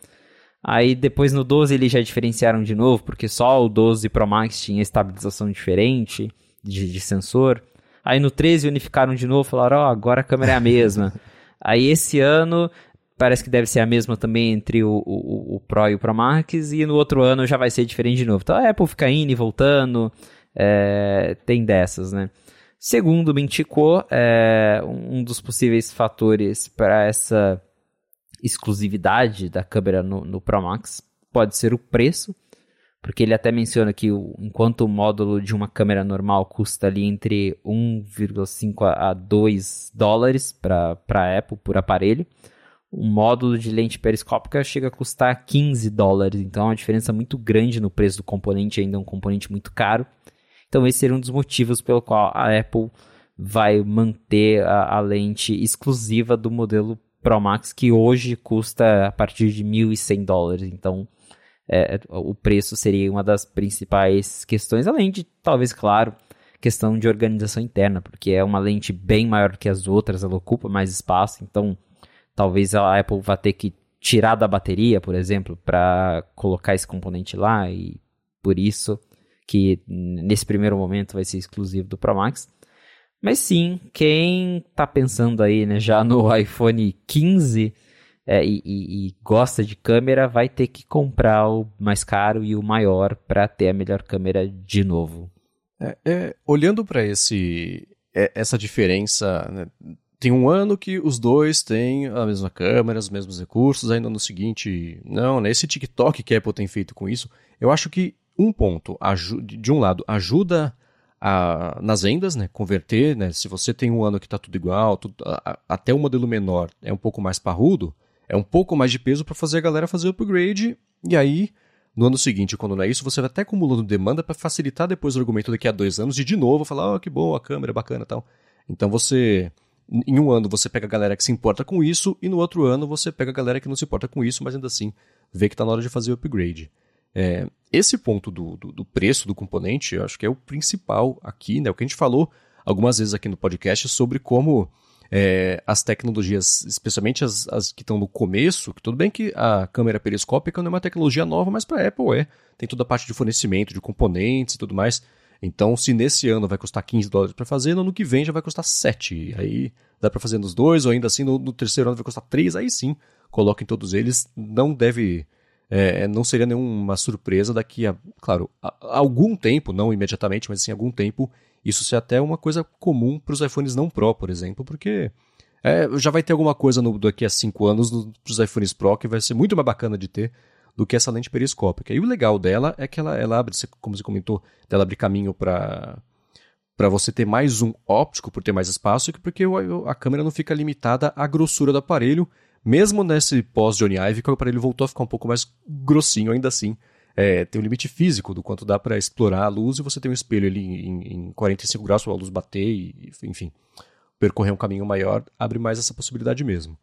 Aí depois no 12 eles já diferenciaram de novo, porque só o 12 Pro Max tinha estabilização diferente de, de sensor. Aí no 13 unificaram de novo, falaram, ó, oh, agora a câmera é a mesma. Aí esse ano parece que deve ser a mesma também entre o, o, o, Pro e o Pro Max, e no outro ano já vai ser diferente de novo. Então a Apple fica indo e voltando, é, tem dessas, né? Segundo Mintico, é, um dos possíveis fatores para essa exclusividade da câmera no, no Pro Max pode ser o preço, porque ele até menciona que o, enquanto o módulo de uma câmera normal custa ali entre 1,5 a 2 dólares para a Apple por aparelho, um módulo de lente periscópica chega a custar 15 dólares, então é uma diferença muito grande no preço do componente, ainda é um componente muito caro. Então esse seria um dos motivos pelo qual a Apple vai manter a, a lente exclusiva do modelo Pro Max, que hoje custa a partir de 1.100 dólares. Então, é, o preço seria uma das principais questões, além de, talvez, claro, questão de organização interna, porque é uma lente bem maior que as outras, ela ocupa mais espaço, então talvez a Apple vá ter que tirar da bateria, por exemplo, para colocar esse componente lá, e por isso que nesse primeiro momento vai ser exclusivo do Pro Max. Mas sim, quem tá pensando aí, né, já no iPhone 15 é, e, e, gosta de câmera, vai ter que comprar o mais caro e o maior para ter a melhor câmera de novo. É, é, olhando para esse é, essa diferença, né, tem um ano que os dois têm a mesma câmera, os mesmos recursos, ainda no seguinte, não, né, esse TikTok que a Apple tem feito com isso, eu acho que um ponto, de um lado, ajuda a, nas vendas, né? Converter, né? Se você tem um ano que está tudo igual, tudo, a, até o um modelo menor é um pouco mais parrudo, é um pouco mais de peso para fazer a galera fazer o upgrade, e aí, no ano seguinte, quando não é isso, você vai até acumulando demanda para facilitar depois o argumento daqui a dois anos e de novo falar, oh, que bom, a câmera é bacana tal. Então você. Em um ano você pega a galera que se importa com isso, e no outro ano você pega a galera que não se importa com isso, mas ainda assim vê que está na hora de fazer o upgrade. É, esse ponto do, do, do, preço do componente, eu acho que é o principal aqui, né? O que a gente falou algumas vezes aqui no podcast sobre como é, as tecnologias, especialmente as, as que estão no começo, que tudo bem que a câmera periscópica não é uma tecnologia nova, mas para a Apple é. Tem toda a parte de fornecimento de componentes e tudo mais. Então, se nesse ano vai custar 15 dólares para fazer, no ano que vem já vai custar 7. Aí dá para fazer nos dois, ou ainda assim no, no terceiro ano vai custar 3, aí sim, coloquem todos eles. Não deve é, não seria nenhuma surpresa daqui a, claro, a, a algum tempo, não imediatamente, mas sim algum tempo, isso ser até uma coisa comum para os iPhones não Pro, por exemplo, porque é, já vai ter alguma coisa no, daqui a cinco anos para os iPhones Pro que vai ser muito mais bacana de ter do que essa lente periscópica. E o legal dela é que ela, ela abre, como você comentou, ela abre caminho para para você ter mais um óptico por ter mais espaço, porque a câmera não fica limitada à grossura do aparelho, mesmo nesse pós-Johnny Ive, que o aparelho voltou a ficar um pouco mais grossinho ainda assim. É, tem um limite físico do quanto dá para explorar a luz e você tem um espelho ali em, em 45 graus para a luz bater e, enfim, percorrer um caminho maior abre mais essa possibilidade mesmo.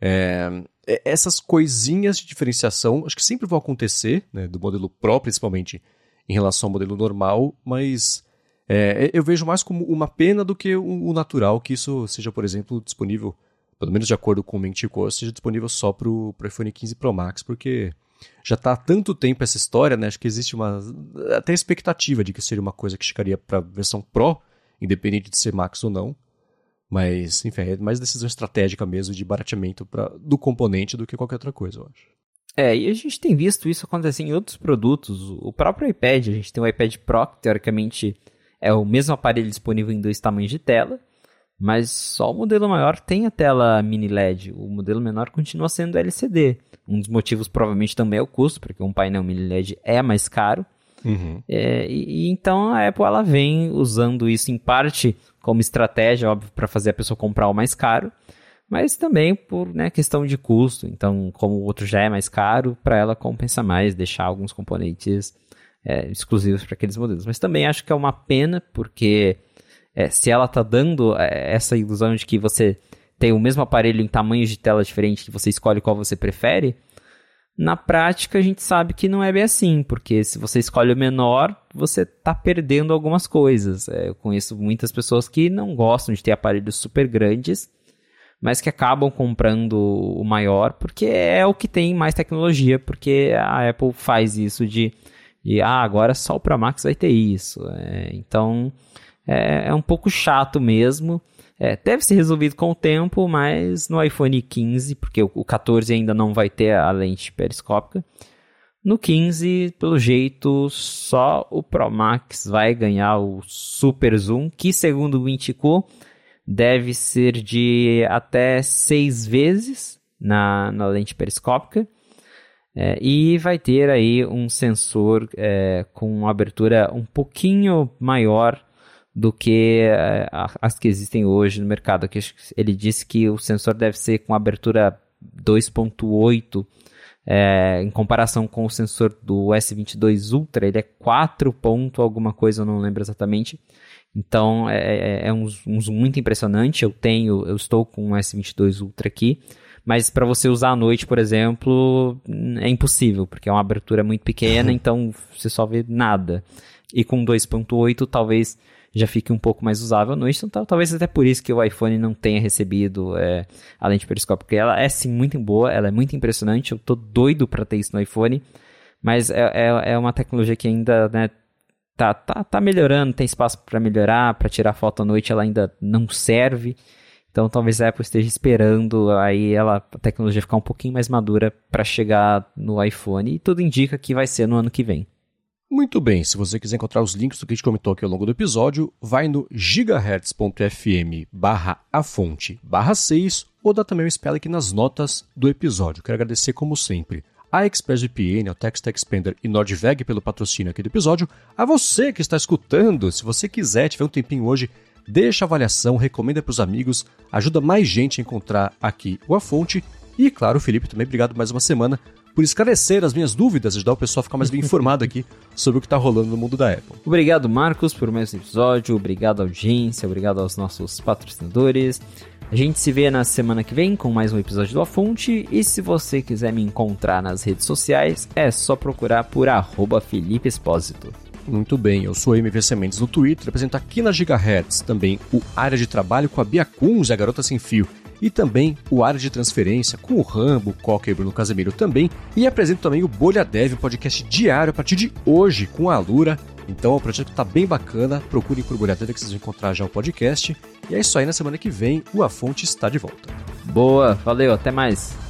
É, é, essas coisinhas de diferenciação acho que sempre vão acontecer, né, do modelo Pro principalmente em relação ao modelo normal, mas é, eu vejo mais como uma pena do que o natural que isso seja, por exemplo, disponível pelo menos de acordo com o Mentico, seja disponível só para o iPhone 15 Pro Max, porque já está há tanto tempo essa história, né? Acho que existe uma até expectativa de que seria uma coisa que chegaria para a versão Pro, independente de ser Max ou não. Mas, enfim, é mais decisão estratégica mesmo de barateamento pra, do componente do que qualquer outra coisa, eu acho. É, e a gente tem visto isso acontecer em outros produtos. O próprio iPad, a gente tem o iPad Pro, que teoricamente é o mesmo aparelho disponível em dois tamanhos de tela. Mas só o modelo maior tem a tela mini LED. O modelo menor continua sendo LCD. Um dos motivos provavelmente também é o custo, porque um painel mini LED é mais caro. Uhum. É, e, então a Apple ela vem usando isso em parte como estratégia, óbvio, para fazer a pessoa comprar o mais caro, mas também por né, questão de custo. Então, como o outro já é mais caro, para ela compensa mais deixar alguns componentes é, exclusivos para aqueles modelos. Mas também acho que é uma pena, porque é, se ela tá dando é, essa ilusão de que você tem o mesmo aparelho em tamanhos de tela diferentes que você escolhe qual você prefere, na prática, a gente sabe que não é bem assim, porque se você escolhe o menor, você está perdendo algumas coisas. É, eu conheço muitas pessoas que não gostam de ter aparelhos super grandes, mas que acabam comprando o maior porque é o que tem mais tecnologia, porque a Apple faz isso de, de ah, agora só o Pro Max vai ter isso. É, então, é, é um pouco chato mesmo. É, deve ser resolvido com o tempo, mas no iPhone 15, porque o 14 ainda não vai ter a lente periscópica. No 15, pelo jeito, só o Pro Max vai ganhar o Super Zoom, que segundo o Intico deve ser de até seis vezes na, na lente periscópica. É, e vai ter aí um sensor é, com abertura um pouquinho maior do que é, as que existem hoje no mercado. Ele disse que o sensor deve ser com abertura 2.8 é, em comparação com o sensor do S22 Ultra, ele é 4 ponto alguma coisa, eu não lembro exatamente. Então é, é, é um, um, zoom muito impressionante. Eu tenho, eu estou com o S22 Ultra aqui, mas para você usar à noite, por exemplo, é impossível, porque é uma abertura muito pequena, então você só vê nada. E com 2.8 talvez já fique um pouco mais usável à noite. Então, talvez até por isso que o iPhone não tenha recebido é, a lente periscópica. Porque ela é sim muito boa, ela é muito impressionante. Eu tô doido para ter isso no iPhone. Mas é, é, é, uma tecnologia que ainda né, tá, tá, tá melhorando, tem espaço para melhorar. Para tirar foto à noite ela ainda não serve. Então talvez a Apple esteja esperando aí ela, a tecnologia ficar um pouquinho mais madura para chegar no iPhone. E tudo indica que vai ser no ano que vem. Muito bem, se você quiser encontrar os links do que a gente comentou aqui ao longo do episódio, vai no gigahertz.fm barra a fonte barra 6 ou dá também um spell aqui nas notas do episódio. Quero agradecer, como sempre, a ExpressVPN, ao Text Expander e NordVeg pelo patrocínio aqui do episódio. A você que está escutando, se você quiser, tiver um tempinho hoje, deixa a avaliação, recomenda para os amigos, ajuda mais gente a encontrar aqui o A Fonte. E, claro, Felipe, também obrigado mais uma semana por esclarecer as minhas dúvidas, ajudar o pessoal a ficar mais bem informado aqui sobre o que está rolando no mundo da Apple. Obrigado, Marcos, por mais um episódio. Obrigado, audiência. Obrigado aos nossos patrocinadores. A gente se vê na semana que vem com mais um episódio do A Fonte. E se você quiser me encontrar nas redes sociais, é só procurar por arroba Felipe Espósito. Muito bem, eu sou MV Sementes no Twitter, apresento aqui na Gigahertz também o Área de Trabalho com a Bia Kunz e a Garota Sem Fio e também o Área de Transferência com o Rambo, o Coca e o Bruno Casemiro também. E apresento também o Bolha Dev, um podcast diário a partir de hoje com a Lura. Então o projeto está bem bacana, procurem por Bolha Dev que vocês vão encontrar já o podcast. E é isso aí, na semana que vem o A Fonte está de volta. Boa, valeu, até mais.